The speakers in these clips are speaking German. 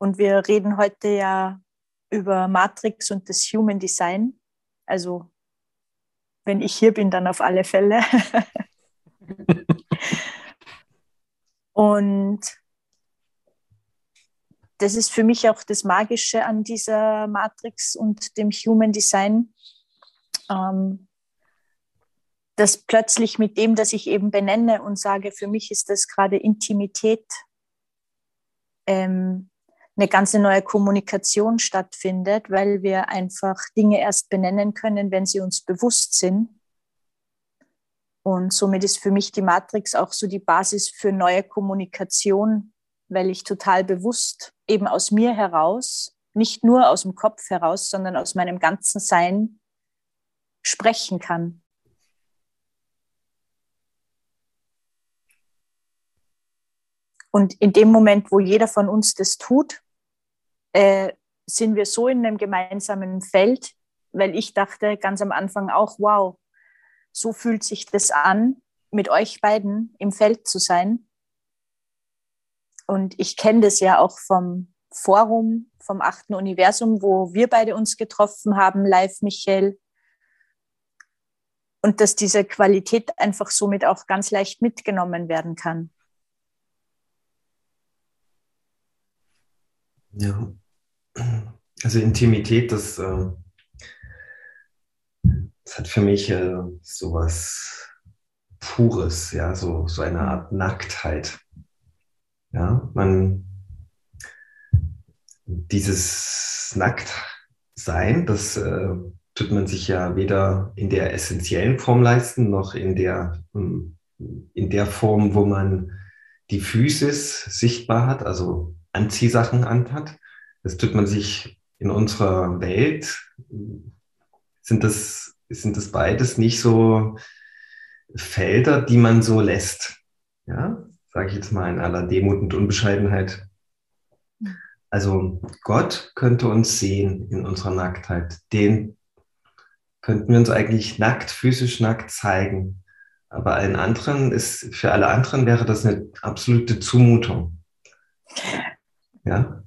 Und wir reden heute ja über Matrix und das Human Design. Also wenn ich hier bin, dann auf alle Fälle. und das ist für mich auch das Magische an dieser Matrix und dem Human Design, ähm, dass plötzlich mit dem, dass ich eben benenne und sage, für mich ist das gerade Intimität, ähm, eine ganz neue Kommunikation stattfindet, weil wir einfach Dinge erst benennen können, wenn sie uns bewusst sind. Und somit ist für mich die Matrix auch so die Basis für neue Kommunikation, weil ich total bewusst eben aus mir heraus, nicht nur aus dem Kopf heraus, sondern aus meinem ganzen Sein sprechen kann. Und in dem Moment, wo jeder von uns das tut, äh, sind wir so in einem gemeinsamen Feld, weil ich dachte ganz am Anfang auch, wow, so fühlt sich das an, mit euch beiden im Feld zu sein. Und ich kenne das ja auch vom Forum, vom achten Universum, wo wir beide uns getroffen haben, live, Michael. Und dass diese Qualität einfach somit auch ganz leicht mitgenommen werden kann. Ja, also Intimität, das, äh, das hat für mich äh, sowas Pures, ja, so, so eine Art Nacktheit. Ja, man, dieses Nacktsein, das äh, tut man sich ja weder in der essentiellen Form leisten, noch in der, hm, in der Form, wo man die Physis sichtbar hat, also Anziehsachen anhat. Das tut man sich in unserer Welt, sind das, sind das beides nicht so Felder, die man so lässt. Ja, sage ich jetzt mal in aller Demut und Unbescheidenheit. Also Gott könnte uns sehen in unserer Nacktheit. Den könnten wir uns eigentlich nackt, physisch nackt zeigen. Aber allen anderen ist, für alle anderen wäre das eine absolute Zumutung. Ja.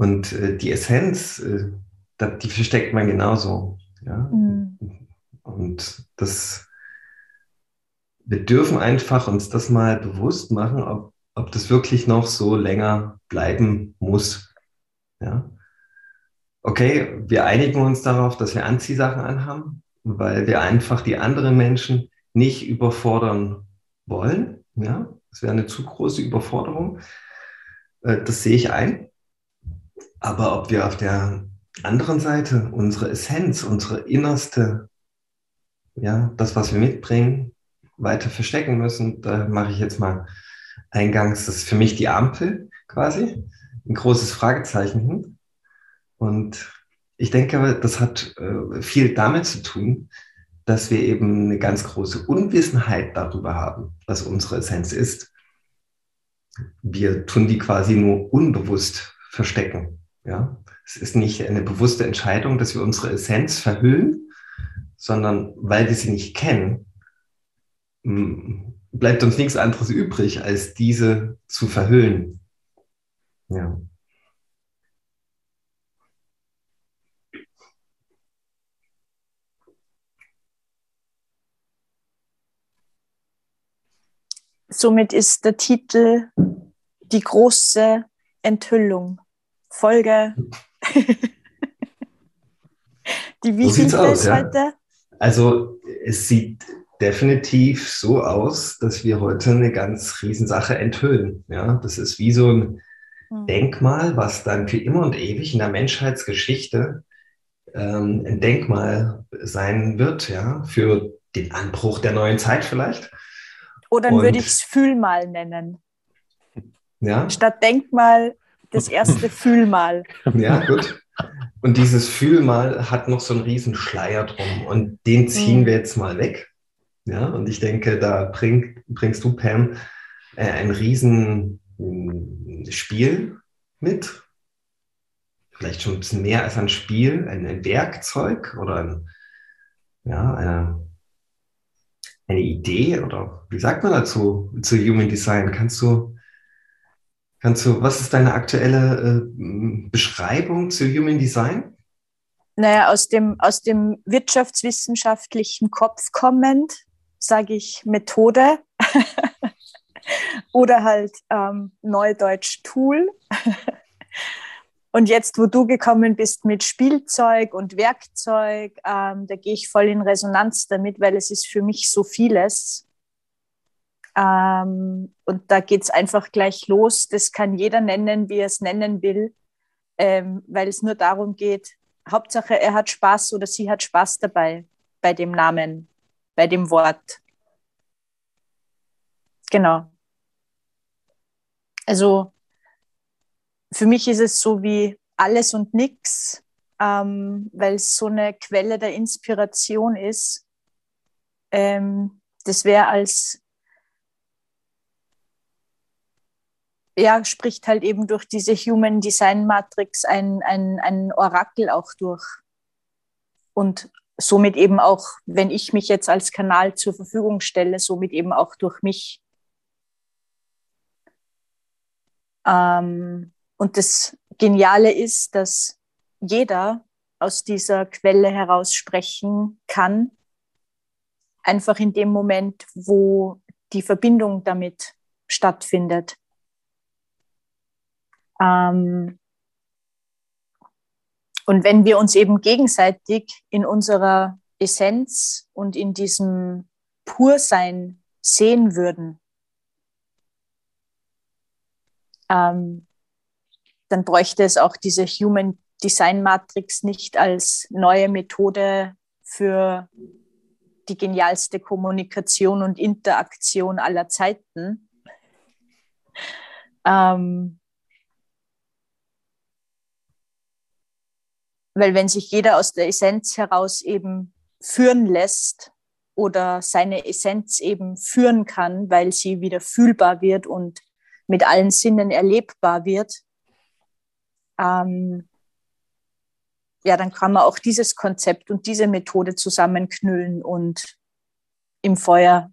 Und äh, die Essenz, äh, die versteckt man genauso. Ja. Mhm. Und das, wir dürfen einfach uns das mal bewusst machen, ob, ob das wirklich noch so länger bleiben muss. Ja. Okay, wir einigen uns darauf, dass wir Anziehsachen anhaben, weil wir einfach die anderen Menschen nicht überfordern wollen. Ja, das wäre eine zu große Überforderung. Äh, das sehe ich ein. Aber ob wir auf der anderen Seite unsere Essenz, unsere innerste, ja, das, was wir mitbringen, weiter verstecken müssen, da mache ich jetzt mal eingangs, das ist für mich die Ampel quasi, ein großes Fragezeichen hin. Und ich denke, das hat äh, viel damit zu tun, dass wir eben eine ganz große Unwissenheit darüber haben, was unsere Essenz ist wir tun die quasi nur unbewusst verstecken. Ja? Es ist nicht eine bewusste Entscheidung, dass wir unsere Essenz verhüllen, sondern weil wir sie nicht kennen, bleibt uns nichts anderes übrig, als diese zu verhüllen. Ja. Somit ist der Titel Die große Enthüllung. Folge. Die wie so aus, ja. heute? Also es sieht definitiv so aus, dass wir heute eine ganz Riesensache enthüllen. Ja, das ist wie so ein hm. Denkmal, was dann für immer und ewig in der Menschheitsgeschichte ähm, ein Denkmal sein wird, ja, für den Anbruch der neuen Zeit vielleicht. Oder dann würde ich es Fühlmal nennen. Ja. Statt Denkmal das erste Fühlmal. Ja, gut. Und dieses Fühlmal hat noch so einen riesen Schleier drum und den ziehen mhm. wir jetzt mal weg. Ja, und ich denke, da bring, bringst du, Pam, äh, ein riesen äh, Spiel mit. Vielleicht schon ein bisschen mehr als ein Spiel, ein, ein Werkzeug oder ein, ja, eine, eine Idee oder wie sagt man dazu zu Human Design? Kannst du Kannst du, was ist deine aktuelle äh, Beschreibung zu Human Design? Naja, aus dem, aus dem wirtschaftswissenschaftlichen Kopf kommend, sage ich Methode oder halt ähm, Neudeutsch Tool. und jetzt, wo du gekommen bist mit Spielzeug und Werkzeug, ähm, da gehe ich voll in Resonanz damit, weil es ist für mich so vieles. Ähm, und da geht es einfach gleich los. Das kann jeder nennen, wie er es nennen will, ähm, weil es nur darum geht, Hauptsache er hat Spaß oder sie hat Spaß dabei bei dem Namen, bei dem Wort. Genau. Also für mich ist es so wie alles und nichts, ähm, weil es so eine Quelle der Inspiration ist. Ähm, das wäre als ja, spricht halt eben durch diese Human Design Matrix ein, ein, ein Orakel auch durch. Und somit eben auch, wenn ich mich jetzt als Kanal zur Verfügung stelle, somit eben auch durch mich. Ähm, und das Geniale ist, dass jeder aus dieser Quelle heraus sprechen kann, einfach in dem Moment, wo die Verbindung damit stattfindet. Ähm, und wenn wir uns eben gegenseitig in unserer Essenz und in diesem Pursein sehen würden, ähm, dann bräuchte es auch diese Human Design Matrix nicht als neue Methode für die genialste Kommunikation und Interaktion aller Zeiten, ähm, Weil wenn sich jeder aus der Essenz heraus eben führen lässt oder seine Essenz eben führen kann, weil sie wieder fühlbar wird und mit allen Sinnen erlebbar wird, ähm, ja, dann kann man auch dieses Konzept und diese Methode zusammenknüllen und im Feuer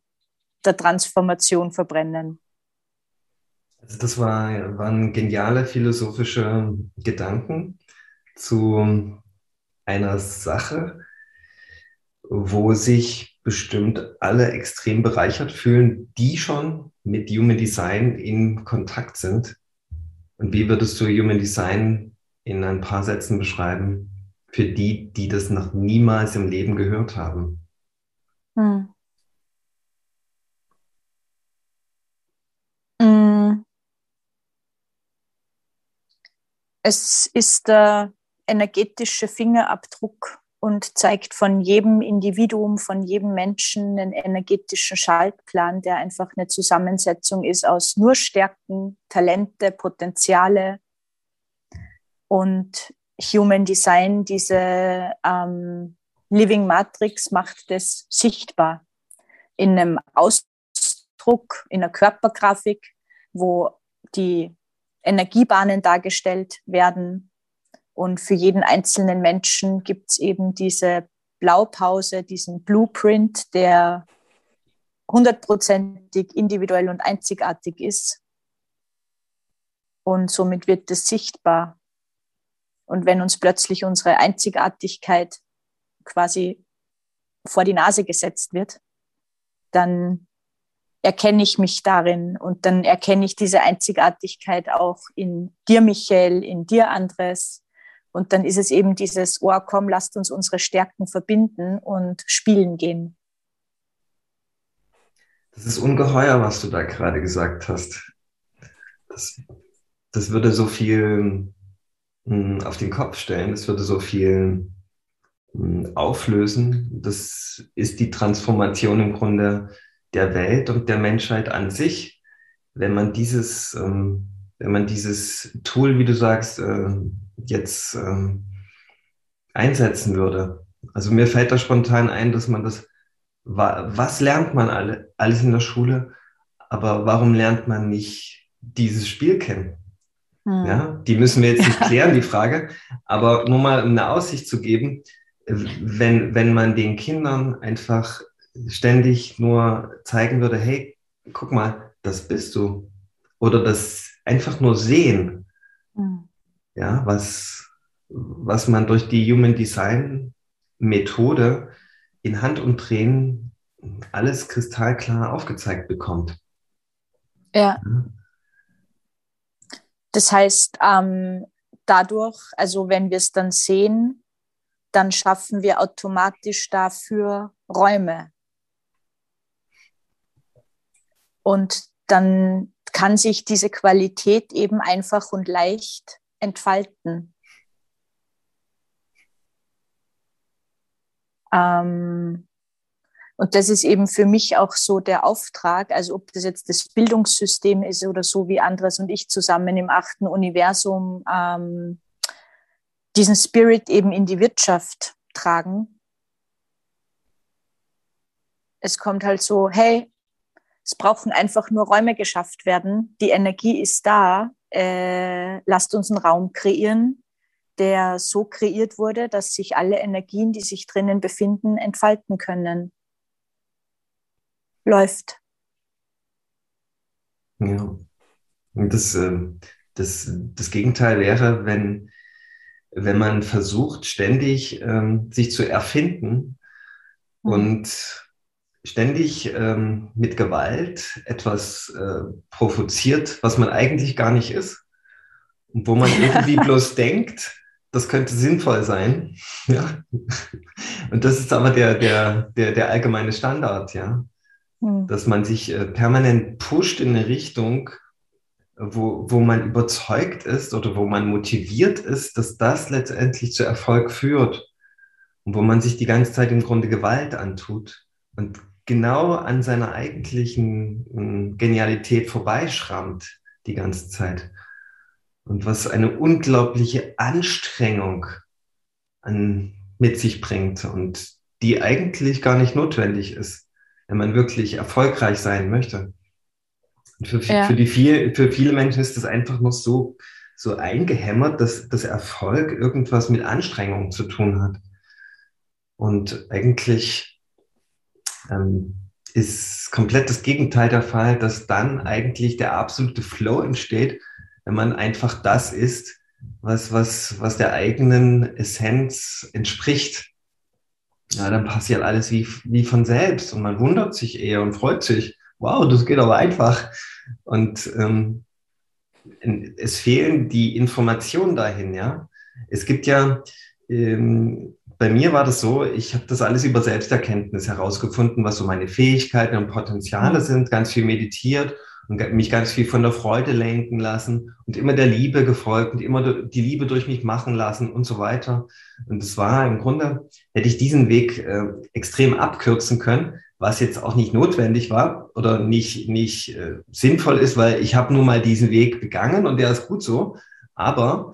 der Transformation verbrennen. Also das war, waren geniale philosophische Gedanken zu einer Sache, wo sich bestimmt alle extrem bereichert fühlen, die schon mit Human Design in Kontakt sind. Und wie würdest du Human Design in ein paar Sätzen beschreiben für die, die das noch niemals im Leben gehört haben? Hm. hm. Es ist der energetische Fingerabdruck und zeigt von jedem Individuum, von jedem Menschen einen energetischen Schaltplan, der einfach eine Zusammensetzung ist aus nur Stärken, Talente, Potenziale und Human Design, diese ähm, Living Matrix macht das sichtbar in einem Ausdruck, in einer Körpergrafik, wo die Energiebahnen dargestellt werden, und für jeden einzelnen Menschen gibt es eben diese Blaupause, diesen Blueprint, der hundertprozentig individuell und einzigartig ist. Und somit wird es sichtbar. Und wenn uns plötzlich unsere Einzigartigkeit quasi vor die Nase gesetzt wird, dann erkenne ich mich darin und dann erkenne ich diese Einzigartigkeit auch in dir, Michael, in dir, Andres, und dann ist es eben dieses, oh komm, lasst uns unsere Stärken verbinden und spielen gehen. Das ist ungeheuer, was du da gerade gesagt hast. Das, das würde so viel hm, auf den Kopf stellen, das würde so viel hm, auflösen. Das ist die Transformation im Grunde der Welt und der Menschheit an sich, wenn man dieses, ähm, wenn man dieses Tool, wie du sagst, äh, jetzt ähm, einsetzen würde. Also mir fällt da spontan ein, dass man das, was lernt man alle, alles in der Schule, aber warum lernt man nicht dieses Spiel kennen? Hm. Ja, die müssen wir jetzt nicht klären, die Frage, aber nur mal um eine Aussicht zu geben, wenn, wenn man den Kindern einfach ständig nur zeigen würde, hey, guck mal, das bist du. Oder das einfach nur sehen. Ja, was, was man durch die Human Design Methode in Handumdrehen alles kristallklar aufgezeigt bekommt. Ja. Das heißt, ähm, dadurch, also wenn wir es dann sehen, dann schaffen wir automatisch dafür Räume. Und dann kann sich diese Qualität eben einfach und leicht entfalten. Ähm, und das ist eben für mich auch so der Auftrag, also ob das jetzt das Bildungssystem ist oder so wie Andres und ich zusammen im achten Universum ähm, diesen Spirit eben in die Wirtschaft tragen. Es kommt halt so, hey, es brauchen einfach nur Räume geschafft werden. Die Energie ist da. Äh, lasst uns einen Raum kreieren, der so kreiert wurde, dass sich alle Energien, die sich drinnen befinden, entfalten können. Läuft. Ja. Und das, ähm, das, das Gegenteil wäre, wenn, wenn man versucht, ständig ähm, sich zu erfinden mhm. und ständig ähm, mit Gewalt etwas äh, provoziert, was man eigentlich gar nicht ist. Und wo man irgendwie bloß denkt, das könnte sinnvoll sein. Ja. Und das ist aber der, der, der, der allgemeine Standard, ja. Mhm. Dass man sich äh, permanent pusht in eine Richtung, wo, wo man überzeugt ist oder wo man motiviert ist, dass das letztendlich zu Erfolg führt. Und wo man sich die ganze Zeit im Grunde Gewalt antut. Und genau an seiner eigentlichen hm, Genialität vorbeischrammt die ganze Zeit. Und was eine unglaubliche Anstrengung an, mit sich bringt und die eigentlich gar nicht notwendig ist, wenn man wirklich erfolgreich sein möchte. Und für, ja. für, die viel, für viele Menschen ist das einfach noch so, so eingehämmert, dass, dass Erfolg irgendwas mit Anstrengung zu tun hat. Und eigentlich ähm, ist komplett das Gegenteil der Fall, dass dann eigentlich der absolute Flow entsteht, wenn man einfach das ist, was, was, was der eigenen Essenz entspricht. Ja, dann passiert alles wie, wie von selbst und man wundert sich eher und freut sich. Wow, das geht aber einfach. Und ähm, es fehlen die Informationen dahin, ja. Es gibt ja ähm, bei mir war das so, ich habe das alles über Selbsterkenntnis herausgefunden, was so meine Fähigkeiten und Potenziale mhm. sind, ganz viel meditiert und mich ganz viel von der Freude lenken lassen und immer der Liebe gefolgt und immer die Liebe durch mich machen lassen und so weiter. Und es war im Grunde, hätte ich diesen Weg äh, extrem abkürzen können, was jetzt auch nicht notwendig war oder nicht, nicht äh, sinnvoll ist, weil ich habe nun mal diesen Weg begangen und der ist gut so. Aber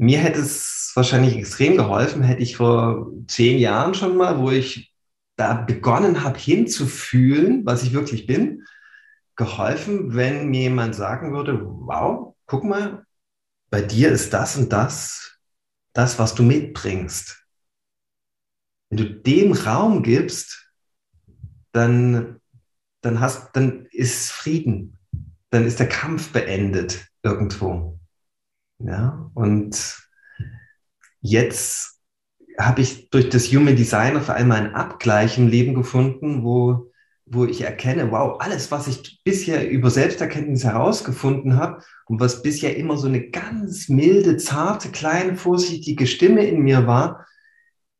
mir hätte es wahrscheinlich extrem geholfen, hätte ich vor zehn Jahren schon mal, wo ich da begonnen habe hinzufühlen, was ich wirklich bin, geholfen, wenn mir jemand sagen würde, wow, guck mal, bei dir ist das und das, das, was du mitbringst. Wenn du dem Raum gibst, dann, dann hast, dann ist Frieden, dann ist der Kampf beendet irgendwo. Ja, und jetzt habe ich durch das Human Design auf einmal einen Abgleich im Leben gefunden, wo, wo ich erkenne, wow, alles, was ich bisher über Selbsterkenntnis herausgefunden habe und was bisher immer so eine ganz milde, zarte, kleine, vorsichtige Stimme in mir war,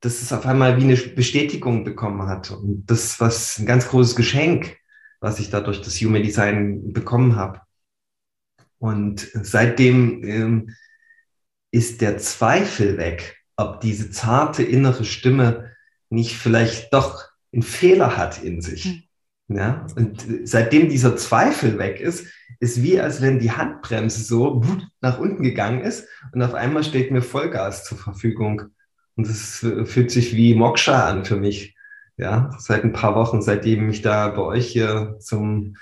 dass es auf einmal wie eine Bestätigung bekommen hat. Und das was ein ganz großes Geschenk, was ich da durch das Human Design bekommen habe. Und seitdem ähm, ist der Zweifel weg, ob diese zarte innere Stimme nicht vielleicht doch einen Fehler hat in sich. Mhm. Ja? Und seitdem dieser Zweifel weg ist, ist wie als wenn die Handbremse so nach unten gegangen ist und auf einmal steht mir Vollgas zur Verfügung. Und das fühlt sich wie Moksha an für mich. Ja, seit ein paar Wochen, seitdem ich da bei euch hier zum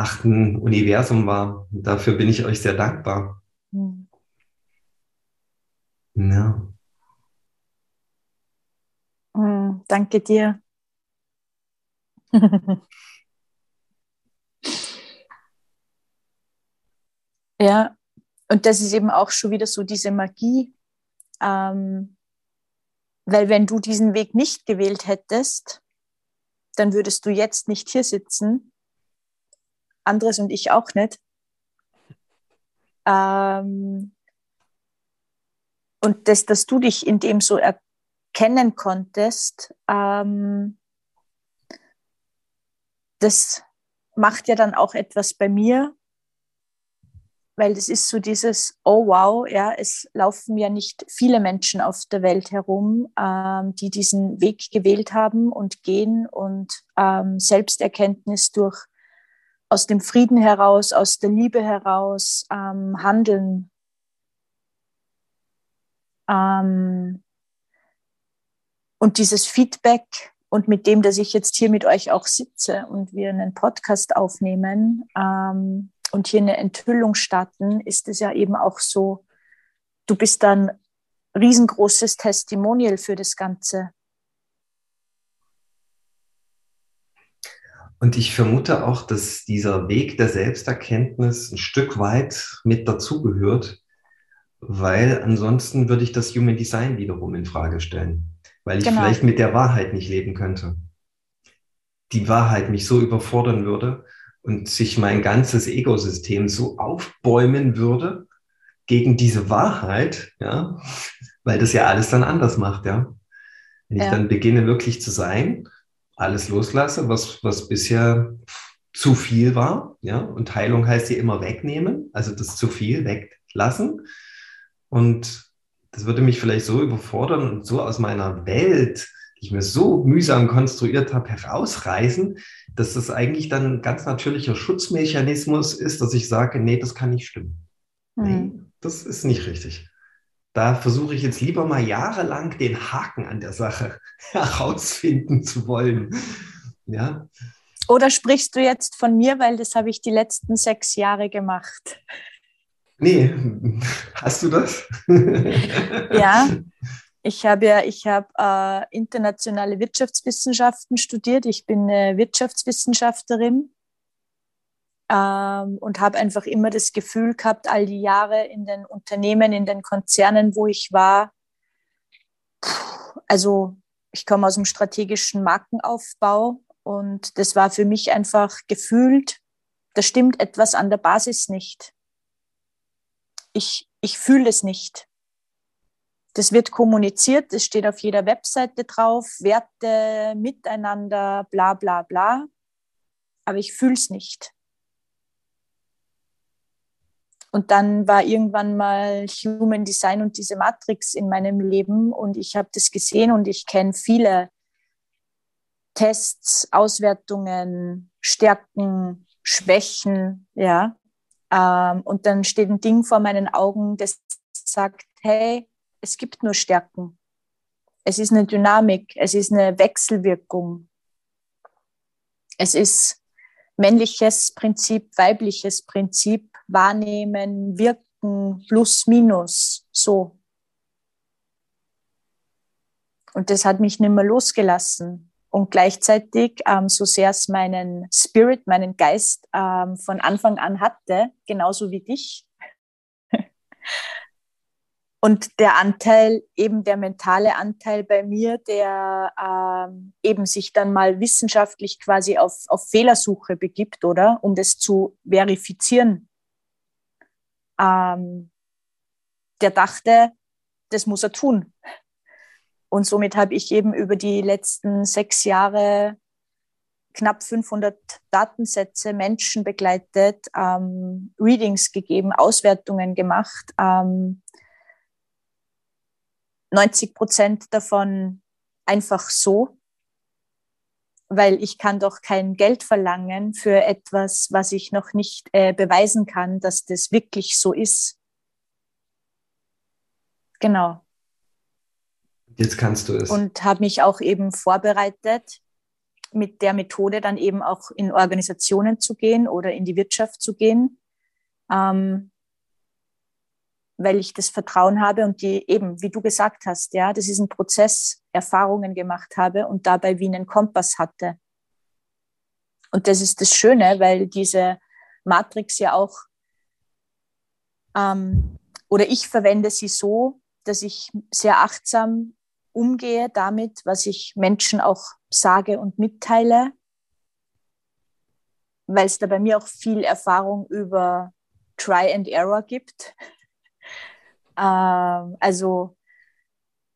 achten Universum war. Und dafür bin ich euch sehr dankbar. Mhm. Ja. Mhm, danke dir. ja, und das ist eben auch schon wieder so diese Magie, ähm, weil wenn du diesen Weg nicht gewählt hättest, dann würdest du jetzt nicht hier sitzen, Andres und ich auch nicht. Ähm, und das, dass du dich in dem so erkennen konntest, ähm, das macht ja dann auch etwas bei mir, weil das ist so dieses, oh wow, ja, es laufen ja nicht viele Menschen auf der Welt herum, ähm, die diesen Weg gewählt haben und gehen und ähm, Selbsterkenntnis durch aus dem Frieden heraus, aus der Liebe heraus ähm, handeln. Ähm, und dieses Feedback und mit dem, dass ich jetzt hier mit euch auch sitze und wir einen Podcast aufnehmen, ähm, und hier eine Enthüllung starten, ist es ja eben auch so, du bist dann riesengroßes Testimonial für das Ganze. Und ich vermute auch, dass dieser Weg der Selbsterkenntnis ein Stück weit mit dazugehört, weil ansonsten würde ich das Human Design wiederum in Frage stellen, weil ich genau. vielleicht mit der Wahrheit nicht leben könnte. Die Wahrheit mich so überfordern würde, und sich mein ganzes Ecosystem so aufbäumen würde gegen diese Wahrheit, ja, weil das ja alles dann anders macht, ja. Wenn ja. ich dann beginne wirklich zu sein, alles loslasse, was, was bisher zu viel war, ja, und Heilung heißt ja immer wegnehmen, also das zu viel weglassen. Und das würde mich vielleicht so überfordern und so aus meiner Welt die ich mir so mühsam konstruiert habe, herausreißen, dass das eigentlich dann ein ganz natürlicher Schutzmechanismus ist, dass ich sage, nee, das kann nicht stimmen. Mhm. Nee, das ist nicht richtig. Da versuche ich jetzt lieber mal jahrelang den Haken an der Sache herausfinden zu wollen. Ja. Oder sprichst du jetzt von mir, weil das habe ich die letzten sechs Jahre gemacht? Nee, hast du das? ja, ich habe ja, ich habe äh, internationale Wirtschaftswissenschaften studiert. Ich bin eine Wirtschaftswissenschaftlerin ähm, und habe einfach immer das Gefühl gehabt, all die Jahre in den Unternehmen, in den Konzernen, wo ich war, also ich komme aus dem strategischen Markenaufbau und das war für mich einfach gefühlt, da stimmt etwas an der Basis nicht. Ich, ich fühle es nicht. Das wird kommuniziert, das steht auf jeder Webseite drauf, Werte, Miteinander, bla bla bla. Aber ich fühle es nicht. Und dann war irgendwann mal Human Design und diese Matrix in meinem Leben und ich habe das gesehen und ich kenne viele Tests, Auswertungen, Stärken, Schwächen, ja. Ähm, und dann steht ein Ding vor meinen Augen, das sagt, hey, es gibt nur Stärken. Es ist eine Dynamik, es ist eine Wechselwirkung. Es ist männliches Prinzip, weibliches Prinzip, wahrnehmen, wirken, plus, minus, so. Und das hat mich nicht mehr losgelassen. Und gleichzeitig, ähm, so sehr es meinen Spirit, meinen Geist ähm, von Anfang an hatte, genauso wie dich, und der Anteil, eben der mentale Anteil bei mir, der ähm, eben sich dann mal wissenschaftlich quasi auf, auf Fehlersuche begibt, oder? Um das zu verifizieren. Ähm, der dachte, das muss er tun. Und somit habe ich eben über die letzten sechs Jahre knapp 500 Datensätze Menschen begleitet, ähm, Readings gegeben, Auswertungen gemacht, ähm, 90 Prozent davon einfach so, weil ich kann doch kein Geld verlangen für etwas, was ich noch nicht äh, beweisen kann, dass das wirklich so ist. Genau. Jetzt kannst du es. Und habe mich auch eben vorbereitet, mit der Methode dann eben auch in Organisationen zu gehen oder in die Wirtschaft zu gehen. Ähm, weil ich das Vertrauen habe und die eben, wie du gesagt hast, ja, das ist ein Prozess, Erfahrungen gemacht habe und dabei wie einen Kompass hatte. Und das ist das Schöne, weil diese Matrix ja auch Ähm, oder ich verwende sie so, dass ich sehr achtsam umgehe damit, was ich Menschen auch sage und mitteile, weil es da bei mir auch viel Erfahrung über Try and Error gibt. Ähm, also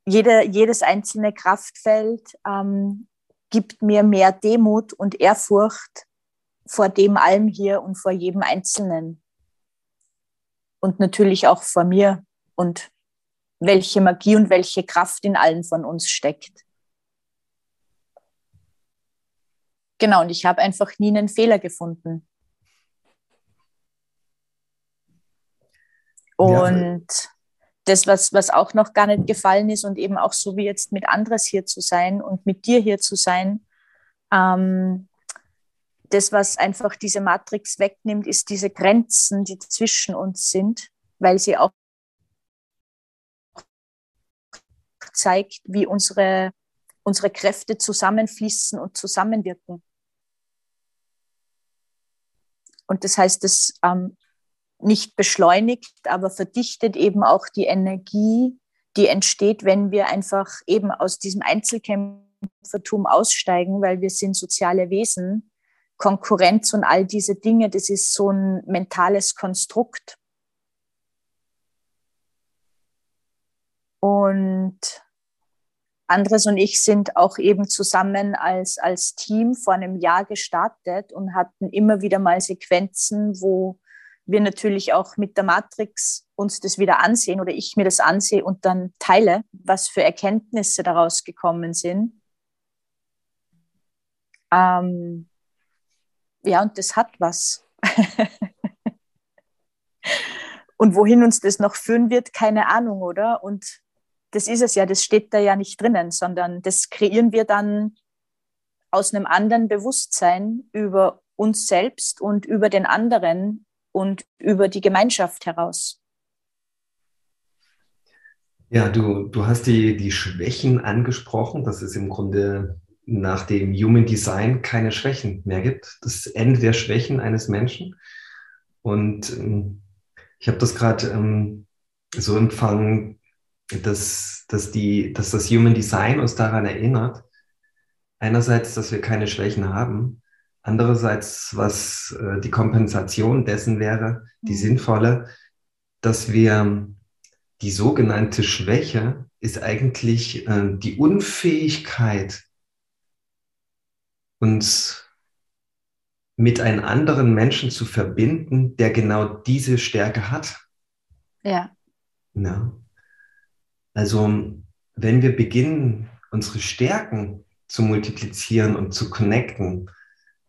jede, jedes einzelne Kraftfeld ähm, gibt mir mehr Demut und Ehrfurcht vor dem allem hier und vor jedem Einzelnen. Und natürlich auch vor mir und welche Magie und welche Kraft in allen von uns steckt. Genau, und ich habe einfach nie einen Fehler gefunden. Und ja. Das, was, was auch noch gar nicht gefallen ist und eben auch so wie jetzt mit Andres hier zu sein und mit dir hier zu sein, ähm, das, was einfach diese Matrix wegnimmt, ist diese Grenzen, die zwischen uns sind, weil sie auch zeigt, wie unsere, unsere Kräfte zusammenfließen und zusammenwirken. Und das heißt, es ähm, nicht beschleunigt, aber verdichtet eben auch die Energie, die entsteht, wenn wir einfach eben aus diesem Einzelkämpfertum aussteigen, weil wir sind soziale Wesen. Konkurrenz und all diese Dinge, das ist so ein mentales Konstrukt. Und Andres und ich sind auch eben zusammen als, als Team vor einem Jahr gestartet und hatten immer wieder mal Sequenzen, wo wir natürlich auch mit der Matrix uns das wieder ansehen oder ich mir das ansehe und dann teile, was für Erkenntnisse daraus gekommen sind. Ähm, ja, und das hat was. und wohin uns das noch führen wird, keine Ahnung, oder? Und das ist es ja, das steht da ja nicht drinnen, sondern das kreieren wir dann aus einem anderen Bewusstsein über uns selbst und über den anderen und über die Gemeinschaft heraus. Ja, du, du hast die, die Schwächen angesprochen. Das ist im Grunde nach dem Human Design keine Schwächen mehr gibt. Das Ende der Schwächen eines Menschen. Und ähm, ich habe das gerade ähm, so empfangen, dass, dass, die, dass das Human Design uns daran erinnert, einerseits, dass wir keine Schwächen haben, andererseits, was äh, die Kompensation dessen wäre, die mhm. sinnvolle, dass wir die sogenannte Schwäche ist eigentlich äh, die Unfähigkeit, uns mit einem anderen Menschen zu verbinden, der genau diese Stärke hat. Ja. ja. Also wenn wir beginnen, unsere Stärken zu multiplizieren und zu connecten,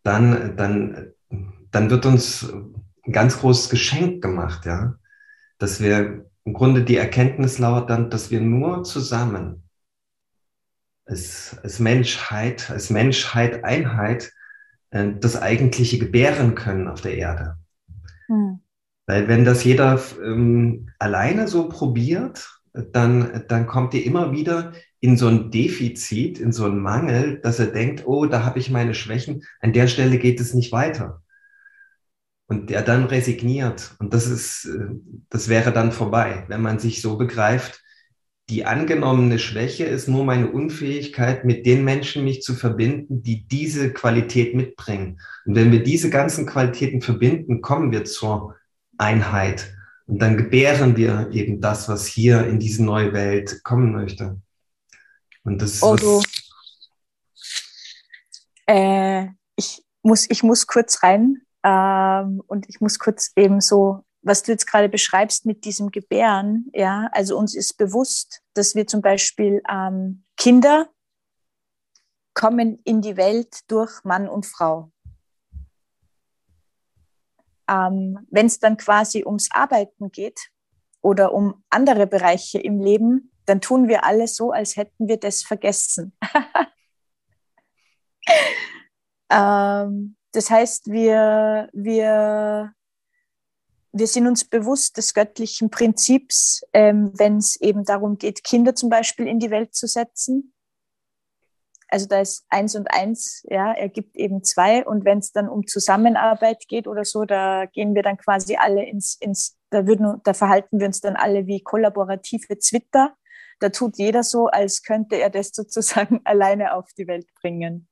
dann, dann, dann wird uns ein ganz großes Geschenk gemacht, ja. Dass wir im Grunde die Erkenntnis lauert dann, dass wir nur zusammen als, als Menschheit, als Menschheit, Einheit, äh, das eigentliche gebären können auf der Erde. Hm. Weil wenn das jeder ähm, alleine so probiert, dann, dann kommt ihr immer wieder in so ein Defizit, in so einen Mangel, dass er denkt, oh, da habe ich meine Schwächen, an der Stelle geht es nicht weiter. Und der dann resigniert. Und das ist, äh, das wäre dann vorbei, wenn man sich so begreift, die angenommene Schwäche ist nur meine Unfähigkeit, mit den Menschen mich zu verbinden, die diese Qualität mitbringen. Und wenn wir diese ganzen Qualitäten verbinden, kommen wir zur Einheit. Und dann gebären wir eben das, was hier in diese neue Welt kommen möchte. Und das oh, du. Äh, ich, muss, ich muss kurz rein ähm, und ich muss kurz eben so, was du jetzt gerade beschreibst mit diesem Gebären, ja, also uns ist bewusst, dass wir zum Beispiel ähm, Kinder kommen in die Welt durch Mann und Frau ähm, wenn es dann quasi ums Arbeiten geht oder um andere Bereiche im Leben, dann tun wir alles so, als hätten wir das vergessen. ähm, das heißt, wir, wir, wir sind uns bewusst des göttlichen Prinzips, ähm, wenn es eben darum geht, Kinder zum Beispiel in die Welt zu setzen also da ist eins und eins, ja, er gibt eben zwei. Und wenn es dann um Zusammenarbeit geht oder so, da gehen wir dann quasi alle ins, ins da, würden, da verhalten wir uns dann alle wie kollaborative Twitter. Da tut jeder so, als könnte er das sozusagen alleine auf die Welt bringen.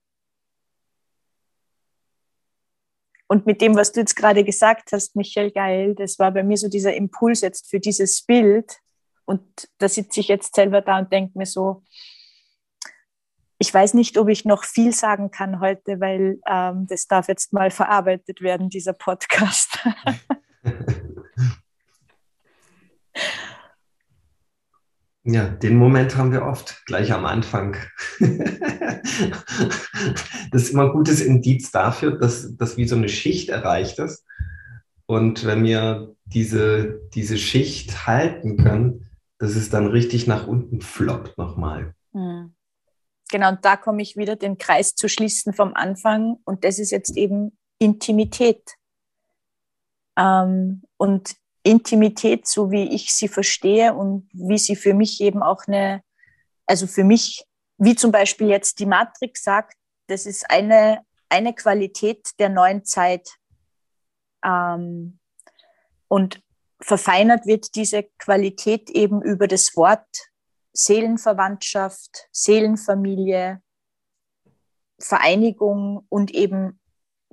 Und mit dem, was du jetzt gerade gesagt hast, Michael Geil, das war bei mir so dieser Impuls jetzt für dieses Bild. Und da sitze ich jetzt selber da und denke mir so, ich weiß nicht, ob ich noch viel sagen kann heute, weil ähm, das darf jetzt mal verarbeitet werden, dieser Podcast. Ja, den Moment haben wir oft, gleich am Anfang. das ist immer ein gutes Indiz dafür, dass, dass wie so eine Schicht erreicht ist. Und wenn wir diese, diese Schicht halten können, dass es dann richtig nach unten floppt nochmal. Mhm. Genau, und da komme ich wieder, den Kreis zu schließen vom Anfang. Und das ist jetzt eben Intimität. Ähm, und Intimität, so wie ich sie verstehe und wie sie für mich eben auch eine, also für mich, wie zum Beispiel jetzt die Matrix sagt, das ist eine, eine Qualität der neuen Zeit. Ähm, und verfeinert wird diese Qualität eben über das Wort Seelenverwandtschaft, Seelenfamilie, Vereinigung und eben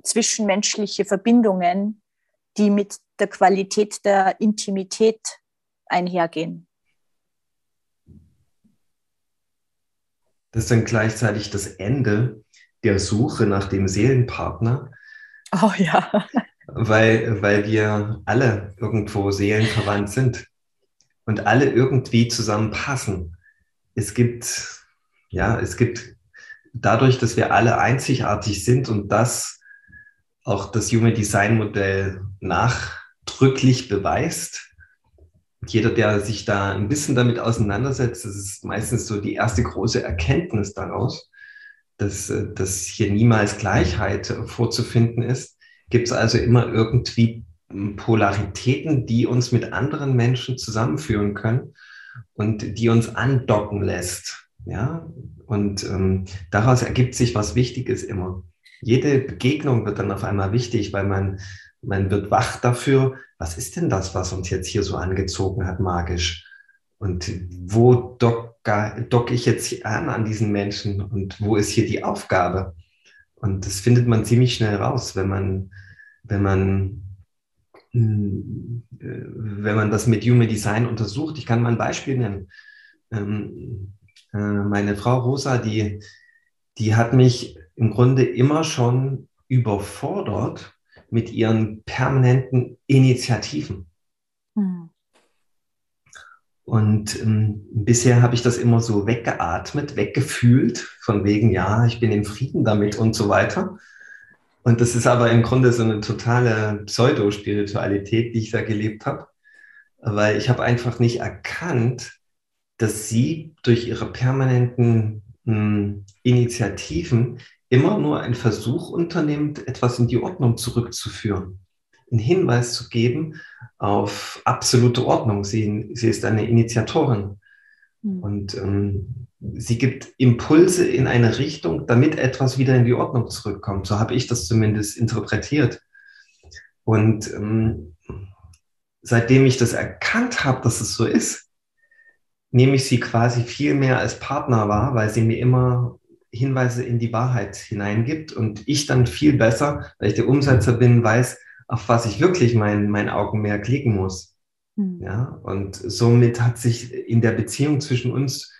zwischenmenschliche Verbindungen, die mit der Qualität der Intimität einhergehen. Das ist dann gleichzeitig das Ende der Suche nach dem Seelenpartner. Oh ja. Weil, weil wir alle irgendwo seelenverwandt sind und alle irgendwie zusammenpassen. Es gibt, ja, es gibt dadurch, dass wir alle einzigartig sind und das auch das Human Design Modell nachdrücklich beweist. Jeder, der sich da ein bisschen damit auseinandersetzt, das ist meistens so die erste große Erkenntnis daraus, dass, dass hier niemals Gleichheit vorzufinden ist. Gibt es also immer irgendwie Polaritäten, die uns mit anderen Menschen zusammenführen können und die uns andocken lässt. Ja, und ähm, daraus ergibt sich was Wichtiges immer. Jede Begegnung wird dann auf einmal wichtig, weil man, man wird wach dafür, was ist denn das, was uns jetzt hier so angezogen hat, magisch? Und wo docke dock ich jetzt an an diesen Menschen und wo ist hier die Aufgabe? Und das findet man ziemlich schnell raus, wenn man, wenn man äh, wenn man das mit Human Design untersucht. Ich kann mal ein Beispiel nennen. Ähm, äh, meine Frau Rosa, die, die hat mich im Grunde immer schon überfordert mit ihren permanenten Initiativen. Mhm. Und ähm, bisher habe ich das immer so weggeatmet, weggefühlt, von wegen, ja, ich bin im Frieden damit und so weiter. Und das ist aber im Grunde so eine totale Pseudospiritualität, die ich da gelebt habe, weil ich habe einfach nicht erkannt, dass sie durch ihre permanenten mh, hm, Initiativen immer nur einen Versuch unternimmt, etwas in die Ordnung zurückzuführen, einen Hinweis zu geben auf absolute Ordnung. Sie, sie ist eine Initiatorin. Mhm. Und ähm, sie gibt Impulse in eine Richtung, damit etwas wieder in die Ordnung zurückkommt. So habe ich das zumindest interpretiert. Und ähm, seitdem ich das erkannt habe, dass es so ist, nehme ich sie quasi viel mehr als Partner wahr, weil sie mir immer Hinweise in die Wahrheit hineingibt und ich dann viel besser, weil ich der Umsetzer bin, weiß, auf was ich wirklich mein, mein Augenmerk legen muss. Mhm. Ja, und somit hat sich in der Beziehung zwischen uns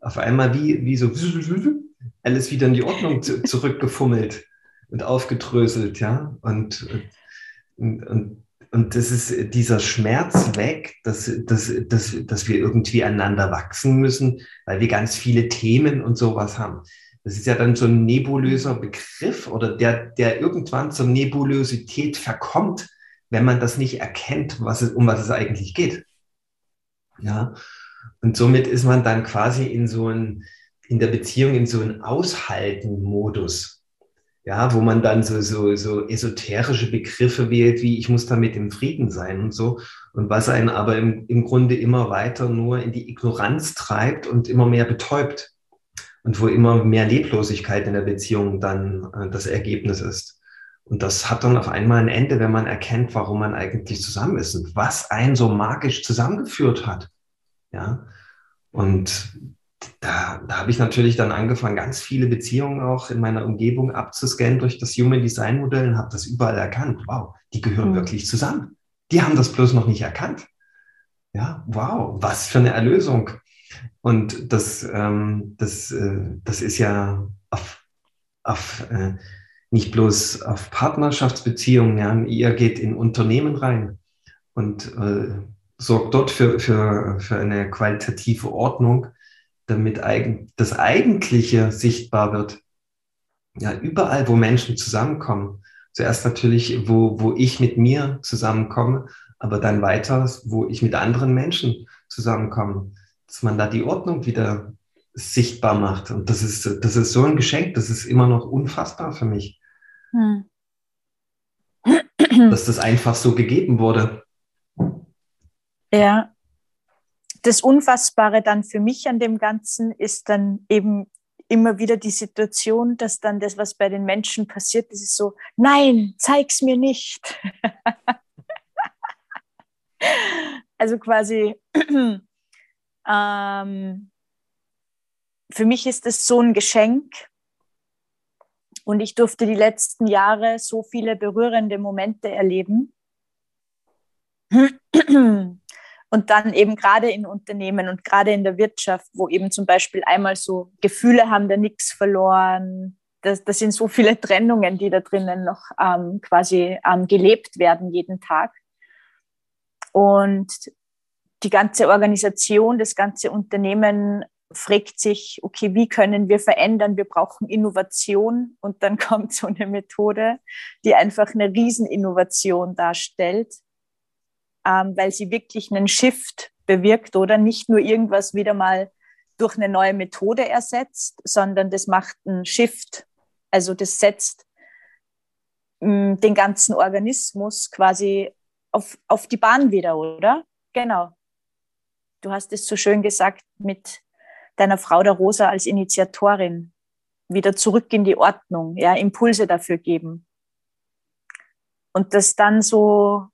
auf einmal wie, wie so alles wieder in die Ordnung zu, zurückgefummelt und aufgedröselt, ja. Und, und, und, und das ist dieser Schmerz weg, dass, dass, dass, dass wir irgendwie einander wachsen müssen, weil wir ganz viele Themen und sowas haben. Das ist ja dann so ein nebulöser Begriff oder der, der irgendwann zur Nebulosität verkommt, wenn man das nicht erkennt, was es, um was es eigentlich geht. Ja. Und somit ist man dann quasi in so ein, in der Beziehung in so einen Aushalten-Modus. Ja, wo man dann so, so, so esoterische Begriffe wählt, wie ich muss damit im Frieden sein und so. Und was einen aber im, im Grunde immer weiter nur in die Ignoranz treibt und immer mehr betäubt. Und wo immer mehr Leblosigkeit in der Beziehung dann äh, das Ergebnis ist. Und das hat dann auf einmal ein Ende, wenn man erkennt, warum man eigentlich zusammen ist und was einen so magisch zusammengeführt hat. Ja. Und da, da habe ich natürlich dann angefangen, ganz viele Beziehungen auch in meiner Umgebung abzuscannen durch das Human Design Modell und habe das überall erkannt. Wow, die gehören mhm. wirklich zusammen. Die haben das bloß noch nicht erkannt. Ja, wow, was für eine Erlösung. Und das, ähm, das, äh, das ist ja auf, auf äh, nicht bloß auf Partnerschaftsbeziehungen, ja, ihr geht in Unternehmen rein und äh, sorgt dort für, für, für eine qualitative Ordnung, damit eigen, das Eigentliche sichtbar wird. Ja, überall, wo Menschen zusammenkommen. Zuerst natürlich, wo, wo ich mit mir zusammenkomme, aber dann weiter, wo ich mit anderen Menschen zusammenkomme, dass man da die Ordnung wieder sichtbar macht. Und das ist, das ist so ein Geschenk, das ist immer noch unfassbar für mich. Hm. Dass das einfach so gegeben wurde. Ja. Das Unfassbare dann für mich an dem Ganzen ist dann eben immer wieder die Situation, dass dann das, was bei den Menschen passiert, das ist so, nein, zeig's mir nicht. also quasi, ähm, für mich ist es so ein Geschenk, und ich durfte die letzten Jahre so viele berührende Momente erleben. Und dann eben gerade in Unternehmen und gerade in der Wirtschaft, wo eben zum Beispiel einmal so Gefühle haben da nichts verloren. Das, das sind so viele Trennungen, die da drinnen noch ähm, quasi ähm, gelebt werden jeden Tag. Und die ganze Organisation, das ganze Unternehmen fragt sich, okay, wie können wir verändern? Wir brauchen Innovation. Und dann kommt so eine Methode, die einfach eine Rieseninnovation darstellt, ähm, weil sie wirklich einen Shift bewirkt oder nicht nur irgendwas wieder mal durch eine neue Methode ersetzt, sondern das macht einen Shift. Also das setzt mh, mm, den ganzen Organismus quasi auf, auf die Bahn wieder, oder? Genau. Du hast es so schön gesagt mit deiner Frau der Rosa als Initiatorin wieder zurück in die Ordnung, ja, Impulse dafür geben. Und das dann so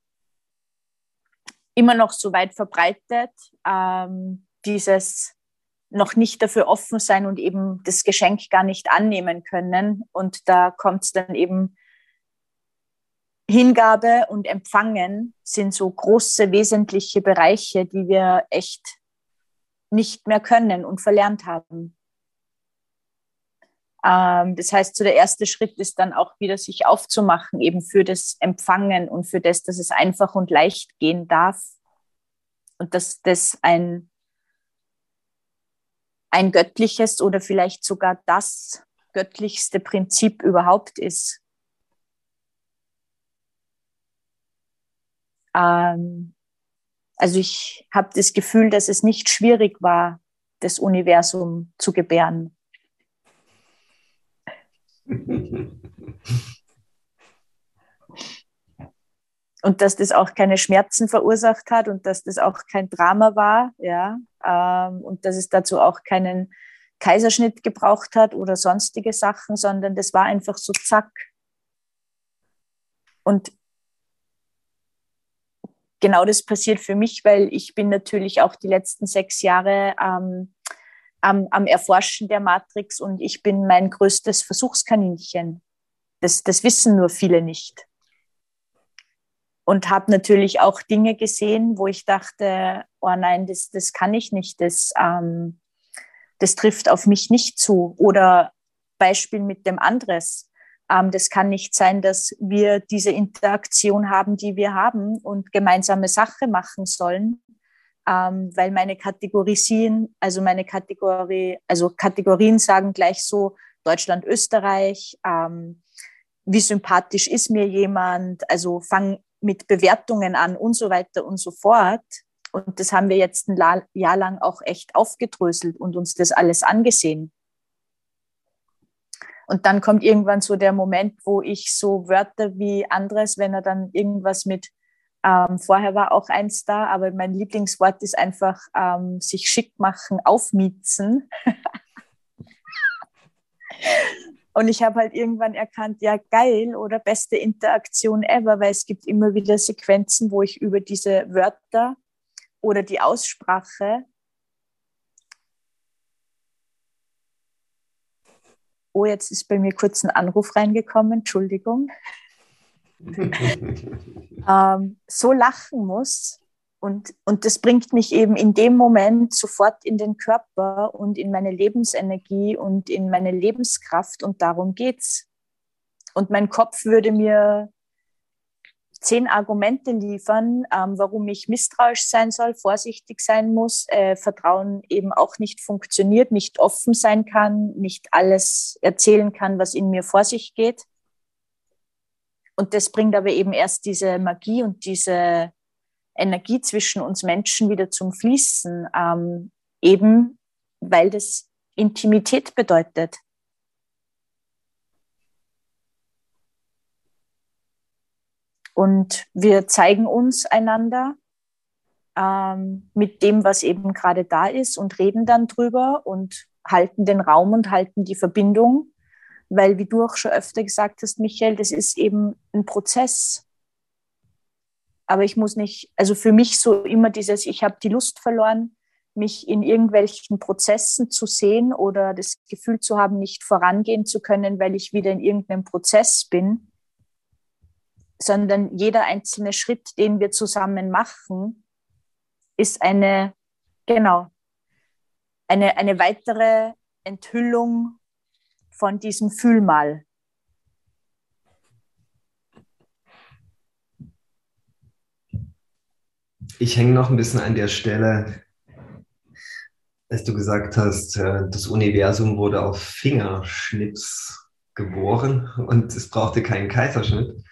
immer noch so weit verbreitet, ähm, dieses noch nicht dafür offen sein und eben das Geschenk gar nicht annehmen können. Und da kommt es dann eben Hingabe und Empfangen sind so große, wesentliche Bereiche, die wir echt nicht mehr können und verlernt haben. Ähm, das heißt, so der erste Schritt ist dann auch wieder sich aufzumachen, eben für das Empfangen und für das, dass es einfach und leicht gehen darf und dass das ein, ein göttliches oder vielleicht sogar das göttlichste Prinzip überhaupt ist. Ähm, also ich habe das Gefühl, dass es nicht schwierig war, das Universum zu gebären. und dass das auch keine Schmerzen verursacht hat und dass das auch kein Drama war, ja, ähm, und dass es dazu auch keinen Kaiserschnitt gebraucht hat oder sonstige Sachen, sondern das war einfach so zack. Und genau das passiert für mich, weil ich bin natürlich auch die letzten sechs Jahre ähm, am, am, Erforschen der Matrix und ich bin mein größtes Versuchskaninchen. Das, das wissen nur viele nicht. Und habe natürlich auch Dinge gesehen, wo ich dachte, oh nein, das, das kann ich nicht, das, ähm, das trifft auf mich nicht zu. Oder Beispiel mit dem Andres. Ähm, das kann nicht sein, dass wir diese Interaktion haben, die wir haben und gemeinsame Sache machen sollen, ähm, weil meine Kategorien, also meine Kategorie, also Kategorien sagen gleich so Deutschland, Österreich, ähm, wie sympathisch ist mir jemand, also fang mit Bewertungen an und so weiter und so fort. Und das haben wir jetzt ein Jahr lang auch echt aufgedröselt und uns das alles angesehen. Und dann kommt irgendwann so der Moment, wo ich so Wörter wie anderes, wenn er dann irgendwas mit, ähm, vorher war auch eins da, aber mein Lieblingswort ist einfach ähm, sich schick machen, aufmietzen. Und ich habe halt irgendwann erkannt, ja, geil oder beste Interaktion ever, weil es gibt immer wieder Sequenzen, wo ich über diese Wörter oder die Aussprache Oh, jetzt ist bei mir kurz ein Anruf reingekommen, Entschuldigung. ähm, so lachen muss, und, und das bringt mich eben in dem Moment sofort in den Körper und in meine Lebensenergie und in meine Lebenskraft und darum geht's. Und mein Kopf würde mir zehn Argumente liefern, ähm, warum ich misstrauisch sein soll, vorsichtig sein muss, äh, Vertrauen eben auch nicht funktioniert, nicht offen sein kann, nicht alles erzählen kann, was in mir vor sich geht. Und das bringt aber eben erst diese Magie und diese Energie zwischen uns Menschen wieder zum Fließen, ähm, eben weil das Intimität bedeutet. Und wir zeigen uns einander ähm, mit dem, was eben gerade da ist und reden dann drüber und halten den Raum und halten die Verbindung. Weil, wie du auch schon öfter gesagt hast, Michael, das ist eben ein Prozess aber ich muss nicht, also für mich so immer dieses, ich habe die Lust verloren, mich in irgendwelchen Prozessen zu sehen oder das Gefühl zu haben, nicht vorangehen zu können, weil ich wieder in irgendeinem Prozess bin, sondern jeder einzelne Schritt, den wir zusammen machen, ist eine, genau, eine, eine weitere Enthüllung von diesem Fühlmal. Ich hänge noch ein bisschen an der Stelle, als du gesagt hast, äh, das Universum wurde auf Fingerschnips geboren und es brauchte keinen Kaiserschnitt.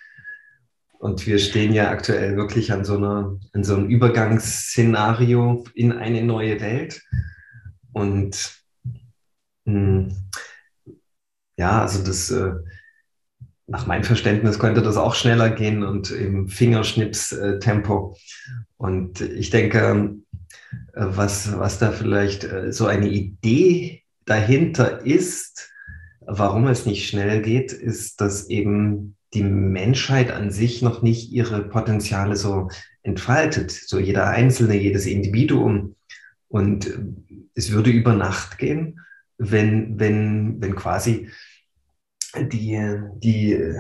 Und wir stehen ja aktuell wirklich an so, einer, an so einem Übergangsszenario in eine neue Welt. Und mh, hm, ja, also das, äh, nach meinem Verständnis könnte das auch schneller gehen und im Fingerschnips-Tempo. Und ich denke, was, was da vielleicht äh, so eine Idee dahinter ist, warum es nicht schnell geht, ist, dass eben die Menschheit an sich noch nicht ihre Potenziale so entfaltet. So jeder Einzelne, jedes Individuum. Und es würde über Nacht gehen, wenn, wenn, wenn quasi die, die,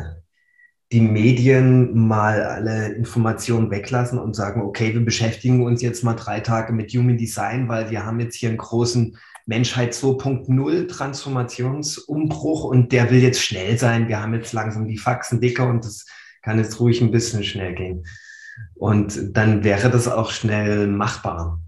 die Medien mal alle Informationen weglassen und sagen, okay, wir beschäftigen uns jetzt mal drei Tage mit Human Design, weil wir haben jetzt hier einen großen Menschheit 2.0 Transformationsumbruch und der will jetzt schnell sein. Wir haben jetzt langsam die Faxen dicker und das kann jetzt ruhig ein bisschen schnell gehen. Und dann wäre das auch schnell machbar.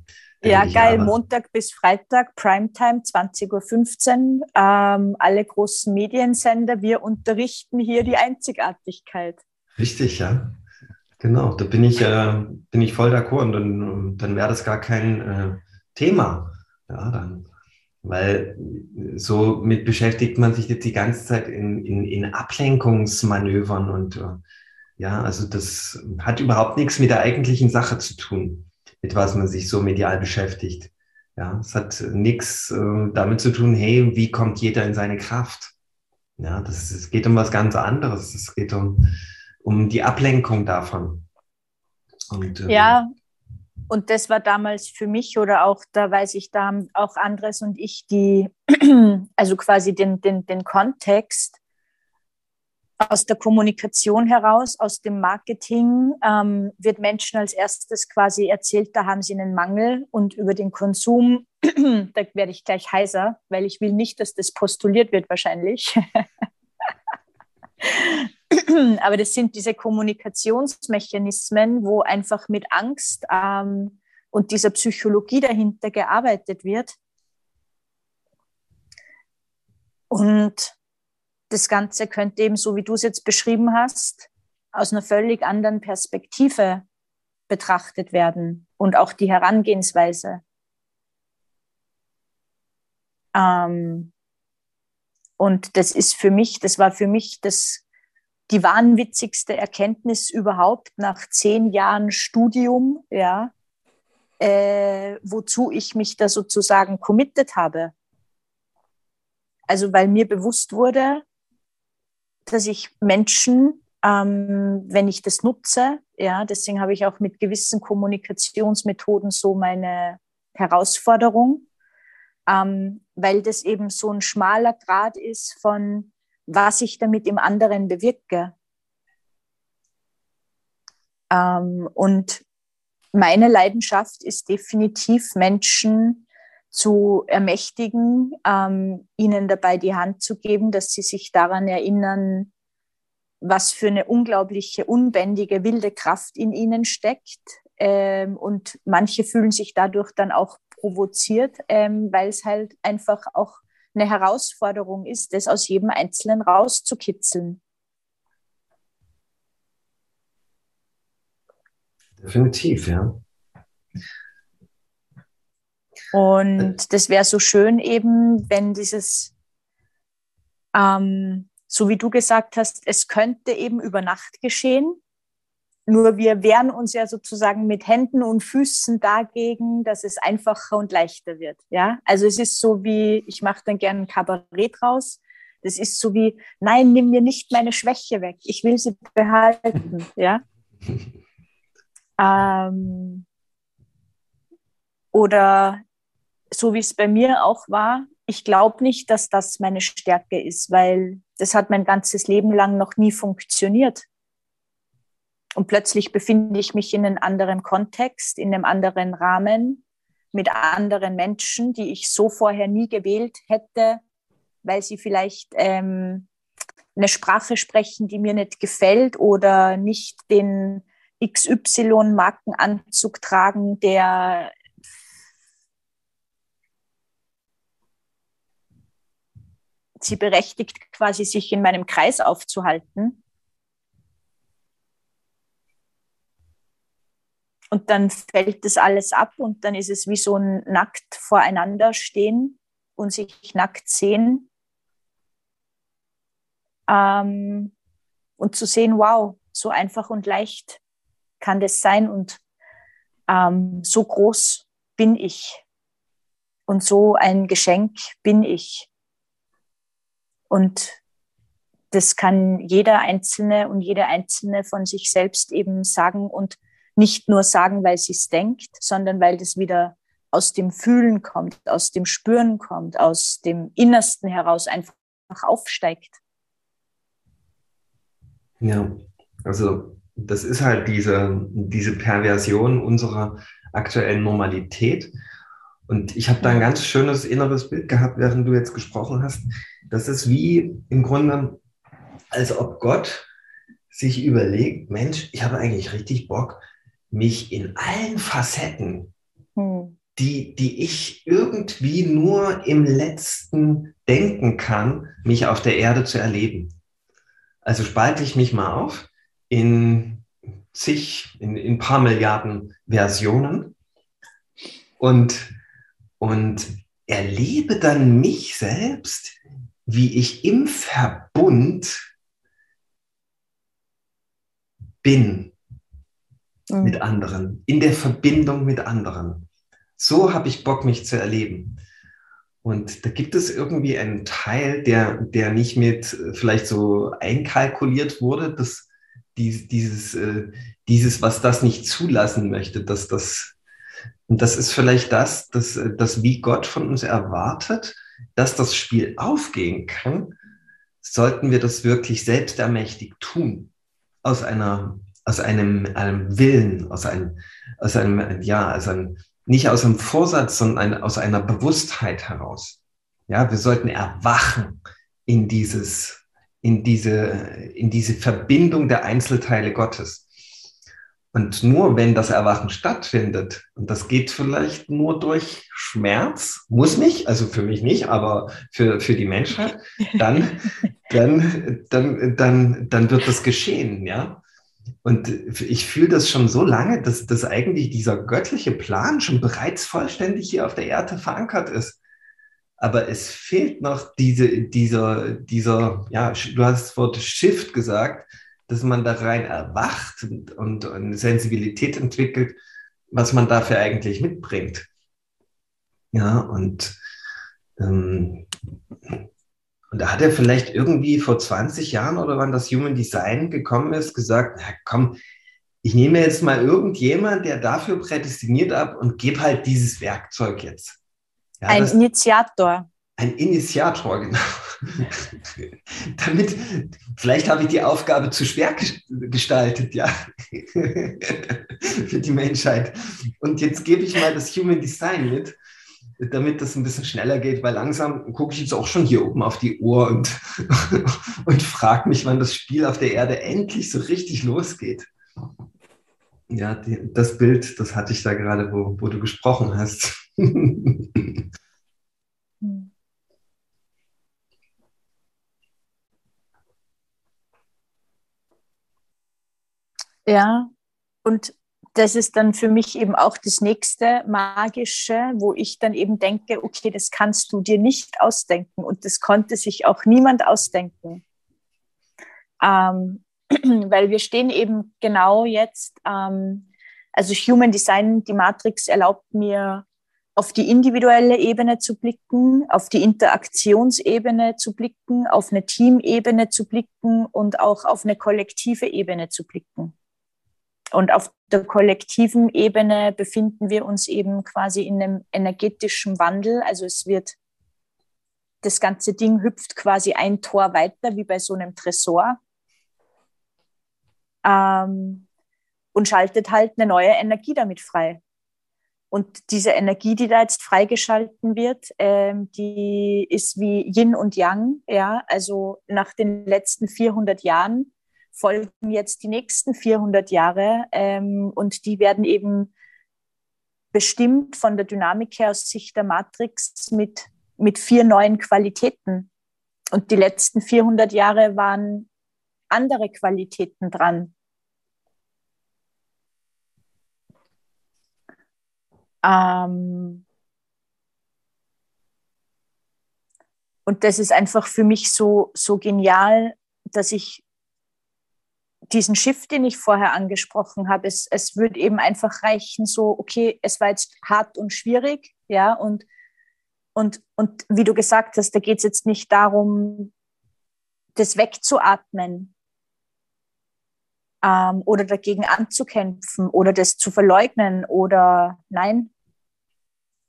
Ja, geil. Montag bis Freitag, Primetime, 20.15 Uhr. Ähm, alle großen Mediensender, wir unterrichten hier die Einzigartigkeit. Richtig, ja. Genau, da bin ich, äh, bin ich voll d'accord und dann, dann wäre das gar kein äh, Thema. Ja, dann, weil so mit beschäftigt man sich jetzt die ganze Zeit in, in, in Ablenkungsmanövern und äh, ja, also das hat überhaupt nichts mit der eigentlichen Sache zu tun mit was man sich so medial beschäftigt. Ja, es hat nichts äh, damit zu tun, hey, wie kommt jeder in seine Kraft? Ja, das, es geht um was ganz anderes. Es geht um, um die Ablenkung davon. Und, ähm, ja, und das war damals für mich oder auch, da weiß ich, da haben auch Andres und ich die, also quasi den, den, den Kontext aus der Kommunikation heraus, aus dem Marketing ähm, wird Menschen als erstes quasi erzählt, da haben sie einen Mangel und über den Konsum, da werde ich gleich heiser, weil ich will nicht, dass das postuliert wird wahrscheinlich. Aber das sind diese Kommunikationsmechanismen, wo einfach mit Angst ähm, und dieser Psychologie dahinter gearbeitet wird. Und das Ganze könnte eben, so wie du es jetzt beschrieben hast, aus einer völlig anderen Perspektive betrachtet werden und auch die Herangehensweise. Ähm, und das ist für mich, das war für mich das, die wahnwitzigste Erkenntnis überhaupt nach zehn Jahren Studium, ja, äh, wozu ich mich da sozusagen committed habe. Also weil mir bewusst wurde, dass ich Menschen, ähm, wenn ich das nutze, ja, deswegen habe ich auch mit gewissen Kommunikationsmethoden so meine Herausforderung, ähm, weil das eben so ein schmaler Grad ist von, was ich damit im anderen bewirke. Ähm, und meine Leidenschaft ist definitiv Menschen zu ermächtigen, ähm, ihnen dabei die Hand zu geben, dass sie sich daran erinnern, was für eine unglaubliche, unbändige, wilde Kraft in ihnen steckt. Ähm, und manche fühlen sich dadurch dann auch provoziert, ähm, weil es halt einfach auch eine Herausforderung ist, das aus jedem Einzelnen rauszukitzeln. Definitiv, ja. Und das wäre so schön eben, wenn dieses, ähm, so wie du gesagt hast, es könnte eben über Nacht geschehen. Nur wir wehren uns ja sozusagen mit Händen und Füßen dagegen, dass es einfacher und leichter wird. Ja, also es ist so wie, ich mache dann gerne ein Kabarett raus. Das ist so wie, nein, nimm mir nicht meine Schwäche weg. Ich will sie behalten. Ja. Ähm, oder so wie es bei mir auch war, ich glaube nicht, dass das meine Stärke ist, weil das hat mein ganzes Leben lang noch nie funktioniert. Und plötzlich befinde ich mich in einem anderen Kontext, in einem anderen Rahmen, mit anderen Menschen, die ich so vorher nie gewählt hätte, weil sie vielleicht ähm, eine Sprache sprechen, die mir nicht gefällt oder nicht den XY-Markenanzug tragen, der sie berechtigt, quasi sich in meinem Kreis aufzuhalten. Und dann fällt das alles ab und dann ist es wie so ein nackt voreinander stehen und sich nackt sehen. Ähm, und zu sehen, wow, so einfach und leicht kann das sein und ähm, so groß bin ich und so ein Geschenk bin ich. Und das kann jeder Einzelne und jede Einzelne von sich selbst eben sagen und nicht nur sagen, weil sie es denkt, sondern weil das wieder aus dem Fühlen kommt, aus dem Spüren kommt, aus dem Innersten heraus einfach aufsteigt. Ja, also das ist halt diese, diese Perversion unserer aktuellen Normalität. Und ich habe da ein ganz schönes inneres Bild gehabt, während du jetzt gesprochen hast. Das ist wie im Grunde, als ob Gott sich überlegt, Mensch, ich habe eigentlich richtig Bock, mich in allen Facetten, hm. die, die ich irgendwie nur im letzten denken kann, mich auf der Erde zu erleben. Also spalte ich mich mal auf in zig, in, in ein paar Milliarden Versionen und, und erlebe dann mich selbst, wie ich im Verbund bin mhm. mit anderen, in der Verbindung mit anderen. So habe ich Bock, mich zu erleben. Und da gibt es irgendwie einen Teil, der, der nicht mit äh, vielleicht so einkalkuliert wurde, dass die, dieses, äh, dieses, was das nicht zulassen möchte, dass das, und das ist vielleicht das, dass, äh, dass wie Gott von uns erwartet, dass das Spiel aufgehen kann, sollten wir das wirklich selbstermächtigt tun. Aus einer, aus einem, einem Willen, aus einem, aus einem, ja, aus einem, nicht aus einem Vorsatz, sondern ein, aus einer Bewusstheit heraus. Ja, wir sollten erwachen in dieses, in diese, in diese Verbindung der Einzelteile Gottes. Und nur wenn das Erwachen stattfindet, und das geht vielleicht nur durch Schmerz, muss nicht, also für mich nicht, aber für, für die Menschheit, dann, dann, dann, dann, dann wird das geschehen, ja. Und ich fühle das schon so lange, dass, dass eigentlich dieser göttliche Plan schon bereits vollständig hier auf der Erde verankert ist aber es fehlt noch diese, dieser, dieser, ja, du hast das Wort Shift gesagt, dass man da rein erwacht und, und eine Sensibilität entwickelt, was man dafür eigentlich mitbringt. Ja, und, ähm, Und da hat er vielleicht irgendwie vor 20 Jahren oder wann das Human Design gekommen ist, gesagt, na komm, ich nehme jetzt mal irgendjemand, der dafür prädestiniert ab und gebe halt dieses Werkzeug jetzt. Ja, ein Initiator. Ein Initiator, genau. Damit, vielleicht habe ich die Aufgabe zu schwer gestaltet, ja, für die Menschheit. Und jetzt gebe ich mal das Human Design mit, damit das ein bisschen schneller geht, weil langsam gucke ich jetzt auch schon hier oben auf die Uhr und, und frage mich, wann das Spiel auf der Erde endlich so richtig losgeht. Ja, die, das Bild, das hatte ich da gerade, wo, wo du gesprochen hast. Ja, und das ist dann für mich eben auch das nächste Magische, wo ich dann eben denke, okay, das kannst du dir nicht ausdenken und das konnte sich auch niemand ausdenken. Ähm, weil wir stehen eben genau jetzt, ähm, also Human Design, die Matrix erlaubt mir, auf die individuelle Ebene zu blicken, auf die Interaktionsebene zu blicken, auf eine Teamebene zu blicken und auch auf eine kollektive Ebene zu blicken. Und auf der kollektiven Ebene befinden wir uns eben quasi in einem energetischen Wandel. Also es wird, das ganze Ding hüpft quasi ein Tor weiter, wie bei so einem Tresor. Ähm, und schaltet halt eine neue Energie damit frei. Und diese Energie, die da jetzt freigeschalten wird, ähm, die ist wie Yin und Yang. Ja, also nach den letzten 400 Jahren folgen jetzt die nächsten 400 Jahre ähm, und die werden eben bestimmt von der Dynamik her aus Sicht der Matrix mit, mit vier neuen Qualitäten. Und die letzten 400 Jahre waren andere Qualitäten dran. Ähm und das ist einfach für mich so, so genial, dass ich diesen Shift, den ich vorher angesprochen habe, es, es würde eben einfach reichen, so, okay, es war jetzt hart und schwierig, ja, und, und, und wie du gesagt hast, da geht es jetzt nicht darum, das wegzuatmen ähm, oder dagegen anzukämpfen oder das zu verleugnen oder nein.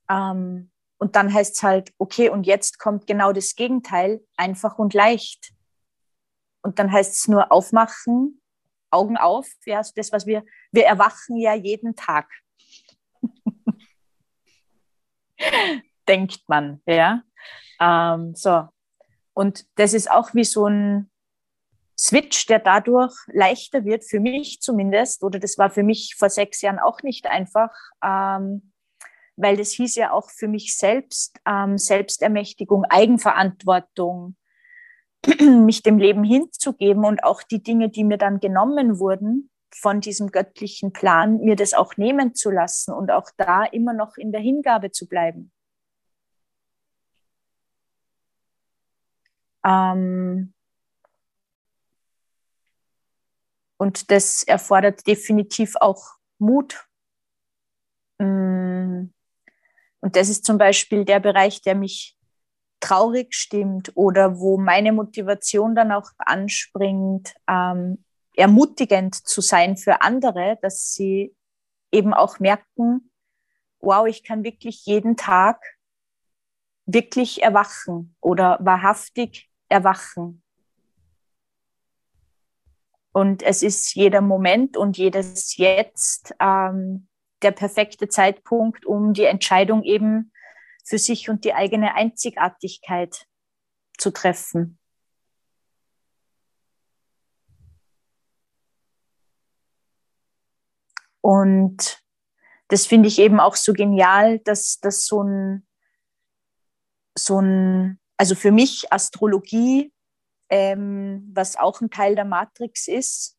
Ähm, und dann heißt es halt, okay, und jetzt kommt genau das Gegenteil, einfach und leicht. Und dann heißt es nur aufmachen, Augen auf, ja, das, was wir, wir erwachen ja jeden Tag. Denkt man, ja. Ähm, so. Und das ist auch wie so ein Switch, der dadurch leichter wird, für mich zumindest, oder das war für mich vor sechs Jahren auch nicht einfach, ähm, weil das hieß ja auch für mich selbst ähm, Selbstermächtigung, Eigenverantwortung, mich dem Leben hinzugeben und auch die Dinge, die mir dann genommen wurden von diesem göttlichen Plan, mir das auch nehmen zu lassen und auch da immer noch in der Hingabe zu bleiben. Ähm und das erfordert definitiv auch Mut. Mm. Und das ist zum Beispiel der Bereich, der mich traurig stimmt oder wo meine Motivation dann auch anspringt, ähm, ermutigend zu sein für andere, dass sie eben auch merken, wow, ich kann wirklich jeden Tag wirklich erwachen oder wahrhaftig erwachen. Und es ist jeder Moment und jedes Jetzt ähm, der perfekte Zeitpunkt, um die Entscheidung eben für sich und die eigene Einzigartigkeit zu treffen. Und das finde ich eben auch so genial, dass das so ein, so ein, also für mich Astrologie, ähm, was auch ein Teil der Matrix ist,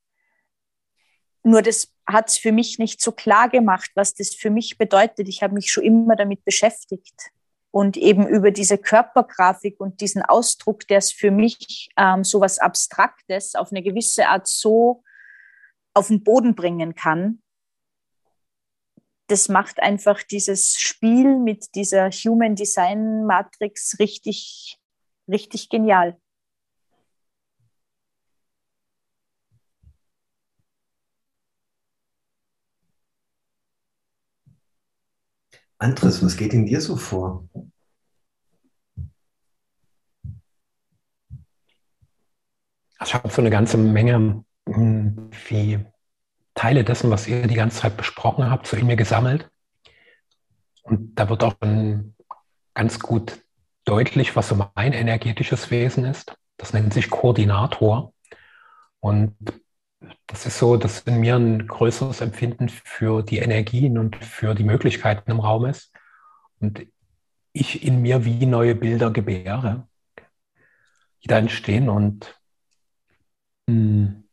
nur das hat es für mich nicht so klar gemacht, was das für mich bedeutet. Ich habe mich schon immer damit beschäftigt und eben über diese Körpergrafik und diesen Ausdruck, der es für mich ähm, so was Abstraktes auf eine gewisse Art so auf den Boden bringen kann. Das macht einfach dieses Spiel mit dieser Human Design Matrix richtig richtig genial. Andres, was geht in dir so vor? Also ich habe so eine ganze Menge hm, wie Teile dessen, was ihr die ganze Zeit besprochen habt, so in mir gesammelt. Und da wird auch ganz gut deutlich, was so mein energetisches Wesen ist. Das nennt sich Koordinator. Und das ist so, dass in mir ein größeres Empfinden für die Energien und für die Möglichkeiten im Raum ist. Und ich in mir wie neue Bilder gebäre, die da entstehen. Und mh, hm,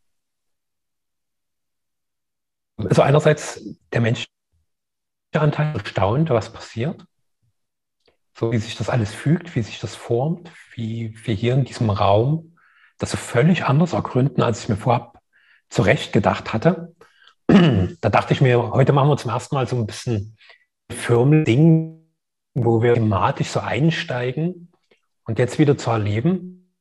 also einerseits der menschliche Anteil erstaunt, was passiert. So wie sich das alles fügt, wie sich das formt, wie wir hier in diesem Raum das so völlig anders ergründen, als ich mir vorab zurecht gedacht hatte. Da dachte ich mir, heute machen wir zum ersten Mal so ein bisschen Firmen-Ding, wo wir thematisch so einsteigen und jetzt wieder zu erleben,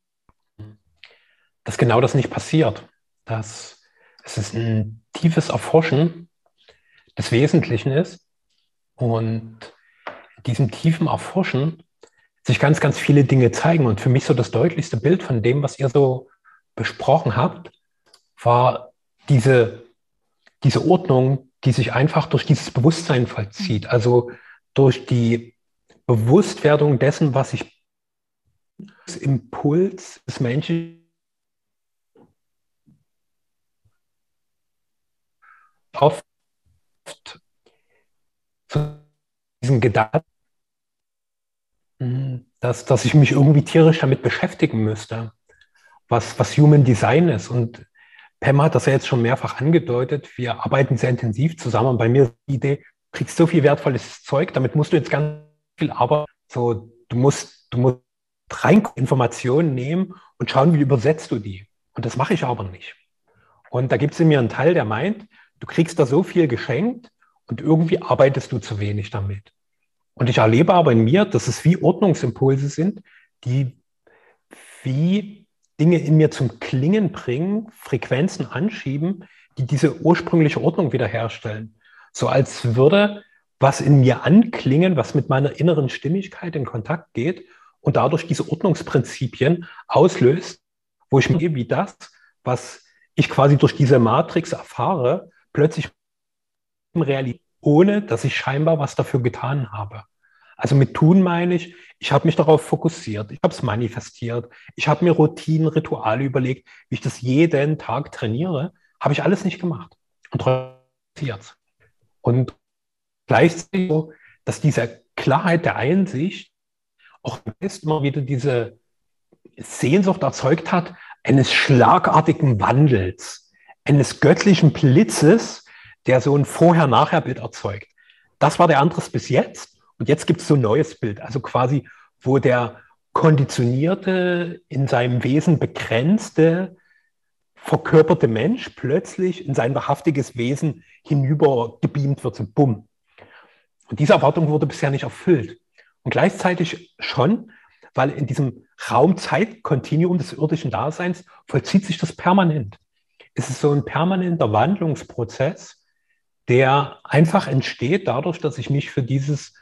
dass genau das nicht passiert. Dass es ist ein tiefes Erforschen des Wesentlichen ist und in diesem tiefen Erforschen sich ganz, ganz viele Dinge zeigen. Und für mich so das deutlichste Bild von dem, was ihr so besprochen habt, war diese, diese Ordnung, die sich einfach durch dieses Bewusstsein vollzieht. Also durch die Bewusstwerdung dessen, was ich das Impuls des Menschen oft zu diesen Gedanken, dass, dass ich mich irgendwie tierisch damit beschäftigen müsste, was, was Human Design ist. Und Pam hat das ja jetzt schon mehrfach angedeutet. Wir arbeiten sehr intensiv zusammen. Und bei mir ist die Idee, du kriegst so viel wertvolles Zeug, damit musst du jetzt ganz viel arbeiten. So, du musst, du musst rein Informationen nehmen und schauen, wie übersetzt du die. Und das mache ich aber nicht. Und da gibt es in mir einen Teil, der meint, Du kriegst da so viel geschenkt und irgendwie arbeitest du zu wenig damit. Und ich erlebe aber in mir, dass es wie Ordnungsimpulse sind, die wie Dinge in mir zum Klingen bringen, Frequenzen anschieben, die diese ursprüngliche Ordnung wiederherstellen. So als würde was in mir anklingen, was mit meiner inneren Stimmigkeit in Kontakt geht und dadurch diese Ordnungsprinzipien auslöst, wo ich mir wie das, was ich quasi durch diese Matrix erfahre, plötzlich Realität, ohne dass ich scheinbar was dafür getan habe. Also mit tun meine ich, ich habe mich darauf fokussiert, ich habe es manifestiert, ich habe mir Routinen, Rituale überlegt, wie ich das jeden Tag trainiere, habe ich alles nicht gemacht. Und passiert Und gleichzeitig so, dass diese Klarheit der Einsicht auch immer wieder diese Sehnsucht erzeugt hat eines schlagartigen Wandels eines göttlichen Blitzes, der so ein Vorher-Nachher-Bild erzeugt. Das war der Andres bis jetzt. Und jetzt gibt es so ein neues Bild, also quasi, wo der konditionierte, in seinem Wesen begrenzte, verkörperte Mensch plötzlich in sein wahrhaftiges Wesen hinüber gebeamt wird, so bumm. Und diese Erwartung wurde bisher nicht erfüllt. Und gleichzeitig schon, weil in diesem Raum-Zeit-Kontinuum des irdischen Daseins vollzieht sich das permanent ist es so ein permanenter Wandlungsprozess, der einfach entsteht dadurch, dass ich mich für dieses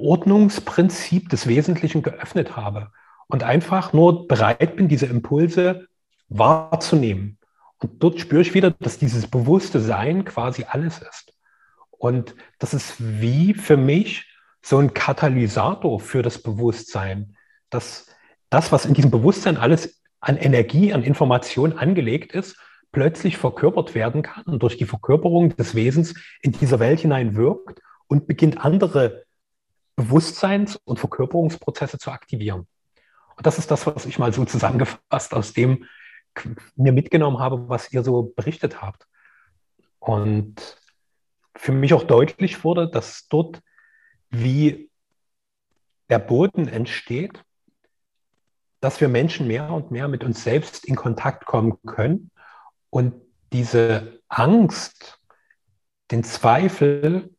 Ordnungsprinzip des Wesentlichen geöffnet habe und einfach nur bereit bin, diese Impulse wahrzunehmen. Und dort spüre ich wieder, dass dieses bewusste Sein quasi alles ist. Und das ist wie für mich so ein Katalysator für das Bewusstsein, dass das, was in diesem Bewusstsein alles an Energie, an Information angelegt ist, plötzlich verkörpert werden kann und durch die Verkörperung des Wesens in dieser Welt hinein wirkt und beginnt andere Bewusstseins- und Verkörperungsprozesse zu aktivieren. Und das ist das, was ich mal so zusammengefasst aus dem mir mitgenommen habe, was ihr so berichtet habt. Und für mich auch deutlich wurde, dass dort wie der Boden entsteht, dass wir Menschen mehr und mehr mit uns selbst in Kontakt kommen können und diese Angst, den Zweifel,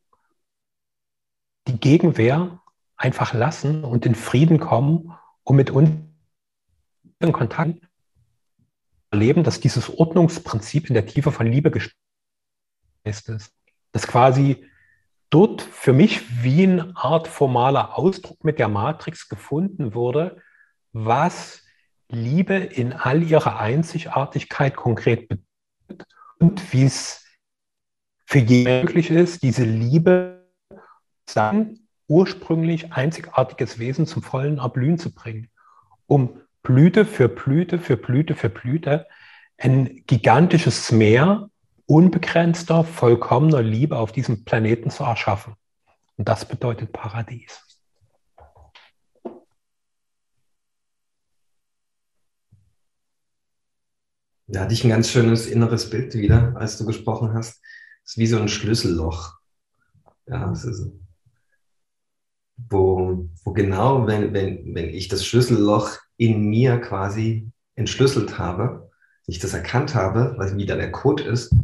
die Gegenwehr einfach lassen und in Frieden kommen um mit uns in Kontakt erleben, dass dieses Ordnungsprinzip in der Tiefe von Liebe ist. Dass quasi dort für mich wie eine Art formaler Ausdruck mit der Matrix gefunden wurde, was Liebe in all ihrer Einzigartigkeit konkret bedeutet und wie es für jeden möglich ist, diese Liebe sein ursprünglich einzigartiges Wesen zum vollen Erblühen zu bringen, um Blüte für Blüte für Blüte für Blüte ein gigantisches Meer unbegrenzter, vollkommener Liebe auf diesem Planeten zu erschaffen. Und das bedeutet Paradies. Da hatte ich ein ganz schönes inneres Bild wieder, als du gesprochen hast. Es ist wie so ein Schlüsselloch. Ja, es ist, wo, wo genau, wenn, wenn, wenn ich das Schlüsselloch in mir quasi entschlüsselt habe, ich das erkannt habe, was wieder der Code ist,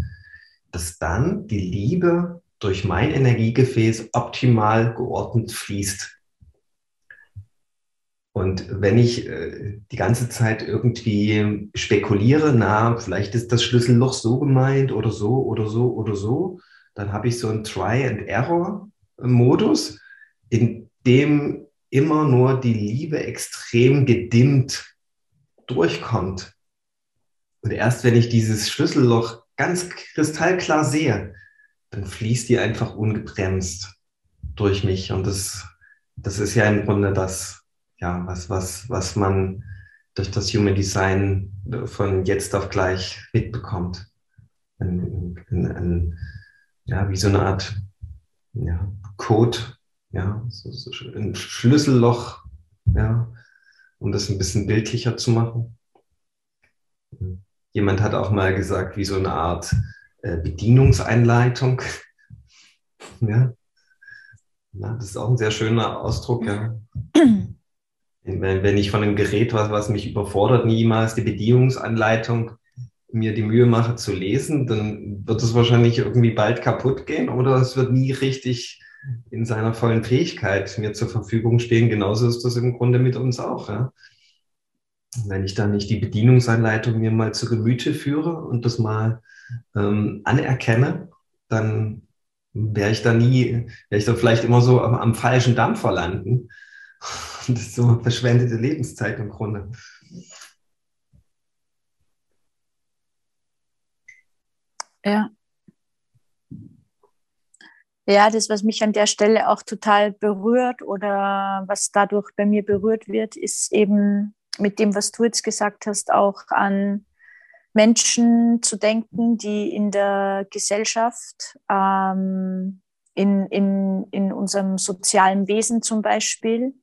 dass dann die Liebe durch mein Energiegefäß optimal geordnet fließt. Und wenn ich äh, die ganze Zeit irgendwie spekuliere, na, vielleicht ist das Schlüsselloch so gemeint oder so oder so oder so, dann habe ich so einen Try-and-Error-Modus, in dem immer nur die Liebe extrem gedimmt durchkommt. Und erst wenn ich dieses Schlüsselloch ganz kristallklar sehe, dann fließt die einfach ungebremst durch mich. Und das, das ist ja im Grunde das, ja, was, was, was man durch das Human Design von jetzt auf gleich mitbekommt. Ein, ein, ein, ja, wie so eine Art ja, Code, ja, so, so ein Schlüsselloch, ja, um das ein bisschen bildlicher zu machen. Jemand hat auch mal gesagt, wie so eine Art äh, Bedienungseinleitung. ja. ja, das ist auch ein sehr schöner Ausdruck, ja. wenn, wenn ich von einem Gerät, was, was mich überfordert, niemals die Bedienungsanleitung mir die Mühe mache zu lesen, dann wird es wahrscheinlich irgendwie bald kaputt gehen oder es wird nie richtig in seiner vollen Fähigkeit mir zur Verfügung stehen. Genauso ist das im Grunde mit uns auch. Ja? Wenn ich dann nicht die Bedienungsanleitung mir mal zu Gemüte führe und das mal ähm, anerkenne, dann wäre ich da nie, wäre ich da vielleicht immer so am, am falschen Dampfer landen das ist so verschwendete Lebenszeit im Grunde. Ja. Ja, das, was mich an der Stelle auch total berührt oder was dadurch bei mir berührt wird, ist eben mit dem, was du jetzt gesagt hast, auch an Menschen zu denken, die in der Gesellschaft ähm, in, in, in unserem sozialen Wesen zum Beispiel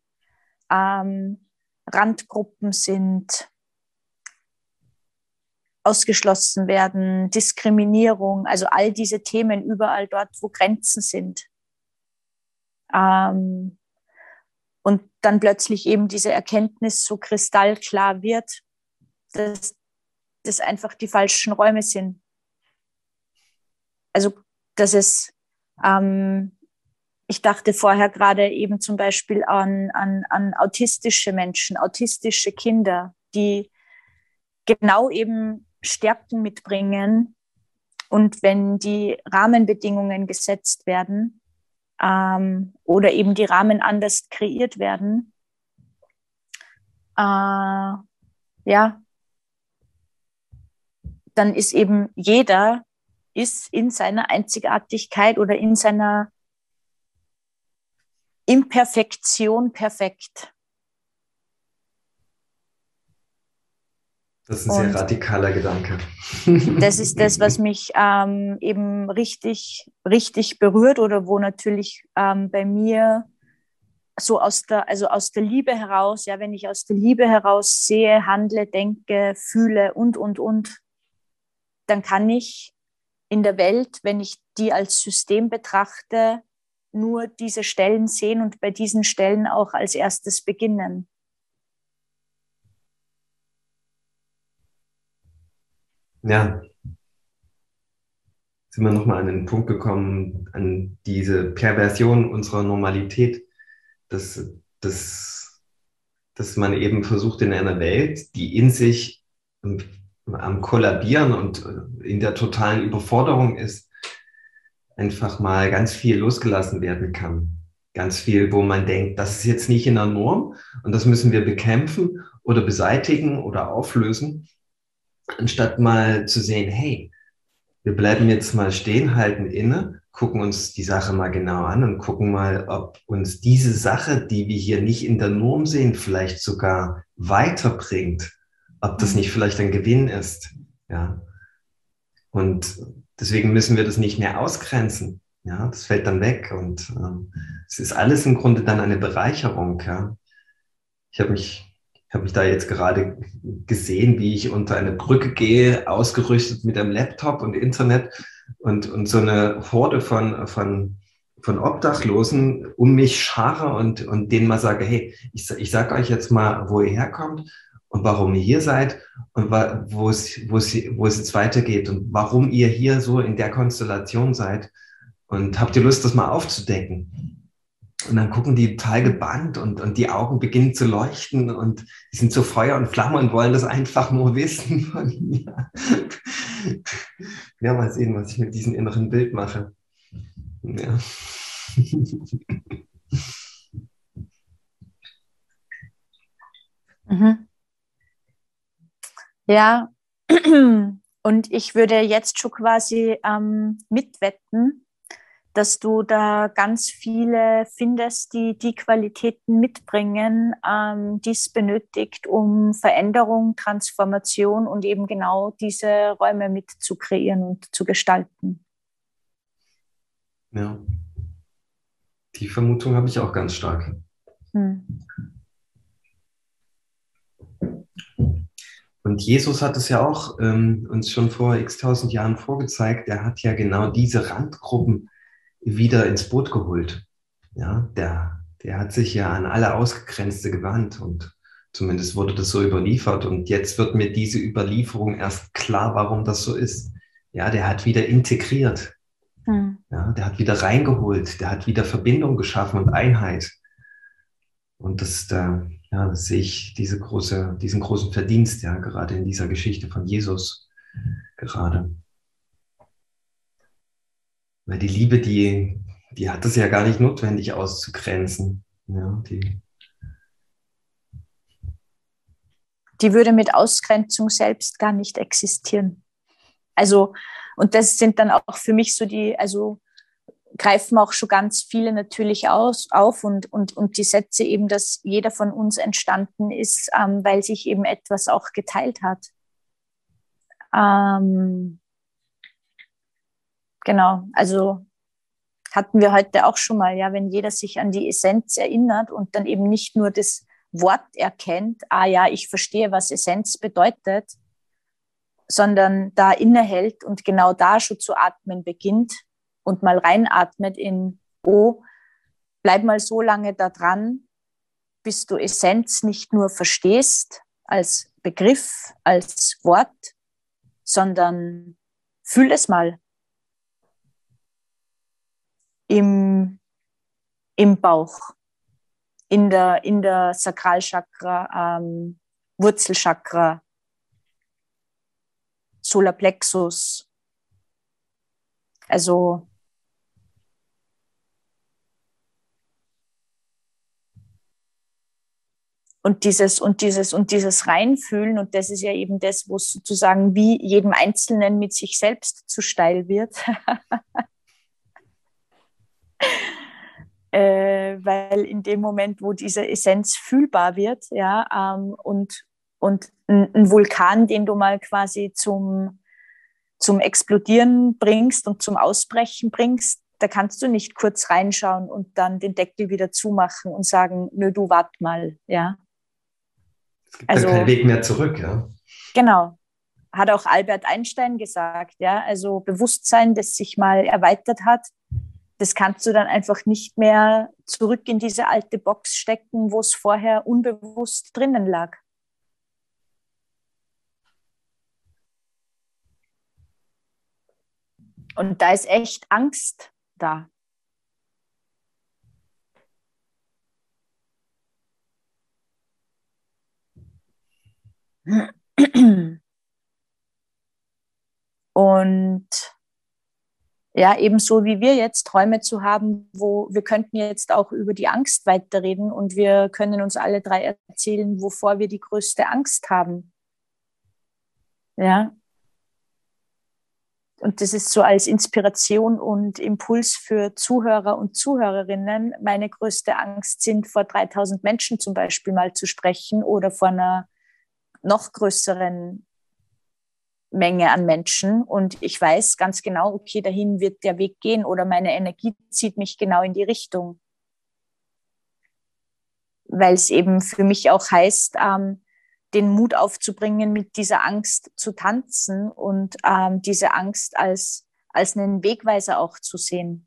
ähm, Randgruppen sind, ausgeschlossen werden, Diskriminierung, also all diese Themen überall dort, wo Grenzen sind. Ähm, und dann plötzlich eben diese Erkenntnis so kristallklar wird, dass das einfach die falschen Räume sind. Also, dass es ähm, ich dachte vorher gerade eben zum Beispiel an, an, an autistische Menschen, autistische Kinder, die genau eben Stärken mitbringen. Und wenn die Rahmenbedingungen gesetzt werden ähm, oder eben die Rahmen anders kreiert werden, äh, ja, dann ist eben jeder ist in seiner Einzigartigkeit oder in seiner Imperfektion perfekt. Das ist ein sehr radikaler Gedanke. Das ist das, was mich ähm, eben richtig, richtig berührt oder wo natürlich ähm, bei mir so aus der, also aus der Liebe heraus, ja, wenn ich aus der Liebe heraus sehe, handle, denke, fühle und, und, und, dann kann ich in der Welt, wenn ich die als System betrachte, nur diese Stellen sehen und bei diesen Stellen auch als erstes beginnen. Ja, sind wir nochmal an den Punkt gekommen, an diese Perversion unserer Normalität, dass, dass dass man eben versucht in einer Welt, die in sich am Kollabieren und in der totalen Überforderung ist, einfach mal ganz viel losgelassen werden kann. Ganz viel, wo man denkt, das ist jetzt nicht in der Norm und das müssen wir bekämpfen oder beseitigen oder auflösen, anstatt mal zu sehen, hey, wir bleiben jetzt mal stehen, halten inne, gucken uns die Sache mal genau an und gucken mal, ob uns diese Sache, die wir hier nicht in der Norm sehen, vielleicht sogar weiterbringt, ob das nicht vielleicht ein Gewinn ist, ja. Und deswegen müssen wir das nicht mehr ausgrenzen, ja. Das fällt dann weg und ähm, es ist alles im Grunde dann eine Bereicherung, ja. Ich habe mich ich habe mich da jetzt gerade gesehen, wie ich unter eine Brücke gehe, ausgerüstet mit einem Laptop und Internet und, und so eine Horde von, von, von Obdachlosen um mich scharre und, und denen mal sage, hey, ich, ich sage euch jetzt mal, wo ihr herkommt und warum ihr hier seid und wo es jetzt weitergeht und warum ihr hier so in der Konstellation seid. Und habt ihr Lust, das mal aufzudecken? Und dann gucken die total gebannt und, und die Augen beginnen zu leuchten und die sind so Feuer und Flamme und wollen das einfach nur wissen von mir. Ja, mal sehen, was ich mit diesem inneren Bild mache. Ja. Mhm. Ja, und ich würde jetzt schon quasi ähm, mitwetten, dass du da ganz viele findest, die die Qualitäten mitbringen, ähm, die es benötigt, um Veränderung, Transformation und eben genau diese Räume mit zu kreieren und zu gestalten. Ja, die Vermutung habe ich auch ganz stark. Hm. Und Jesus hat es ja auch ähm, uns schon vor x tausend Jahren vorgezeigt. Er hat ja genau diese Randgruppen wieder ins Boot geholt. Ja, der, der hat sich ja an alle Ausgegrenzte gewandt und zumindest wurde das so überliefert. Und jetzt wird mir diese Überlieferung erst klar, warum das so ist. Ja, der hat wieder integriert. Hm. Ja, der hat wieder reingeholt. Der hat wieder Verbindung geschaffen und Einheit. Und das, da, ja, das sehe ich diese große, diesen großen Verdienst, ja, gerade in dieser Geschichte von Jesus gerade. Weil die Liebe, die, die hat es ja gar nicht notwendig auszugrenzen. Ja, die, die würde mit Ausgrenzung selbst gar nicht existieren. Also, und das sind dann auch für mich so die, also greifen auch schon ganz viele natürlich aus, auf und, und, und die Sätze eben, dass jeder von uns entstanden ist, ähm, weil sich eben etwas auch geteilt hat. Ähm, genau, also hatten wir heute auch schon mal, ja, wenn jeder sich an die Essenz erinnert und dann eben nicht nur das Wort erkennt, ah ja, ich verstehe, was Essenz bedeutet, sondern da innehält und genau da schon zu atmen beginnt und mal reinatmet in, oh, bleib mal so lange da dran, bis du Essenz nicht nur verstehst als Begriff, als Wort, sondern fühl es mal, im, im Bauch, in der, in der Sakralchakra, ähm, Wurzelchakra, Solarplexus. Also und dieses und dieses und dieses reinfühlen und das ist ja eben das, wo es sozusagen wie jedem Einzelnen mit sich selbst zu steil wird. äh, weil in dem Moment, wo diese Essenz fühlbar wird, ja, ähm, und, und ein, Vulkan, den du mal quasi zum, zum Explodieren bringst und zum Ausbrechen bringst, da kannst du nicht kurz reinschauen und dann den Deckel wieder zumachen und sagen, nö, du wart mal, ja. Es gibt also, keinen Weg mehr zurück, ja. Genau. Hat auch Albert Einstein gesagt, ja. Also Bewusstsein, das sich mal erweitert hat, das kannst du dann einfach nicht mehr zurück in diese alte Box stecken, wo es vorher unbewusst drinnen lag. Und da ist echt Angst da. Und ja, ebenso wie wir jetzt Träume zu haben, wo wir könnten jetzt auch über die Angst weiterreden und wir können uns alle drei erzählen, wovor wir die größte Angst haben. Ja. Und das ist so als Inspiration und Impuls für Zuhörer und Zuhörerinnen. Meine größte Angst sind, vor 3000 Menschen zum Beispiel mal zu sprechen oder vor einer noch größeren Menge an Menschen und ich weiß ganz genau, okay, dahin wird der Weg gehen oder meine Energie zieht mich genau in die Richtung. Weil es eben für mich auch heißt, ähm, den Mut aufzubringen, mit dieser Angst zu tanzen und ähm, diese Angst als, als einen Wegweiser auch zu sehen.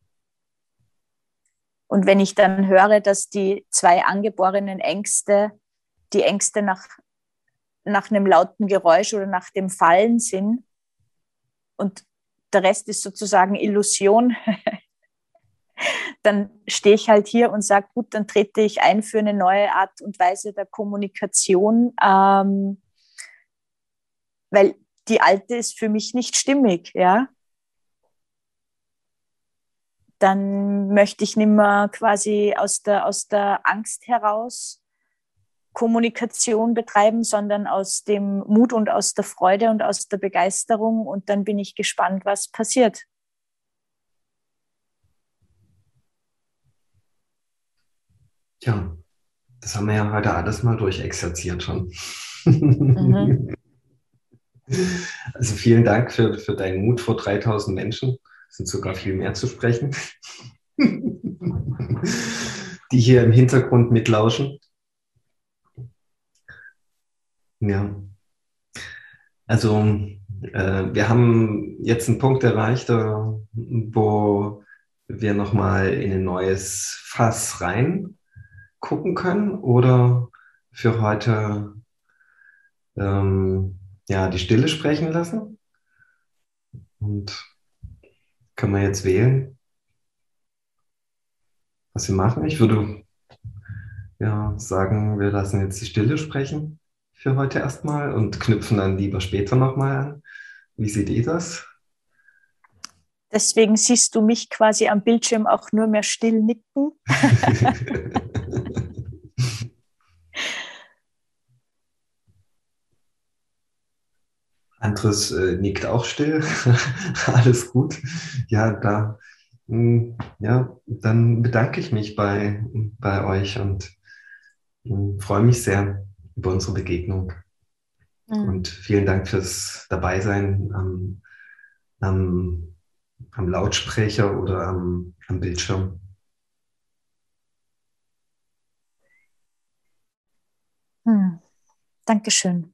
Und wenn ich dann höre, dass die zwei angeborenen Ängste, die Ängste nach nach einem lauten Geräusch oder nach dem Fallen sind und der Rest ist sozusagen Illusion, dann stehe ich halt hier und sage, gut, dann trete ich ein für eine neue Art und Weise der Kommunikation, ähm, weil die alte ist für mich nicht stimmig, ja. Dann möchte ich nicht mehr quasi aus der, aus der Angst heraus Kommunikation betreiben, sondern aus dem Mut und aus der Freude und aus der Begeisterung. Und dann bin ich gespannt, was passiert. Ja, das haben wir ja heute alles mal durchexerziert schon. Mhm. Also vielen Dank für, für deinen Mut vor 3000 Menschen. Es sind sogar viel mehr zu sprechen, die hier im Hintergrund mitlauschen. Ja. Also äh, wir haben jetzt einen Punkt erreicht, äh, wo wir nochmal in ein neues Fass rein gucken können oder für heute ähm, ja, die Stille sprechen lassen. Und können wir jetzt wählen, was wir machen. Ich würde ja sagen, wir lassen jetzt die Stille sprechen für heute erstmal und knüpfen dann lieber später nochmal an. Wie seht ihr das? Deswegen siehst du mich quasi am Bildschirm auch nur mehr still nicken. Andres äh, nickt auch still. Alles gut. Ja, da, mh, hm, ja, dann bedanke ich mich bei, bei euch und hm, freue mich sehr, über unsere Begegnung. Mhm. Und vielen Dank fürs Dabeisein am, am, am Lautsprecher oder am, am Bildschirm. Hm. Dankeschön.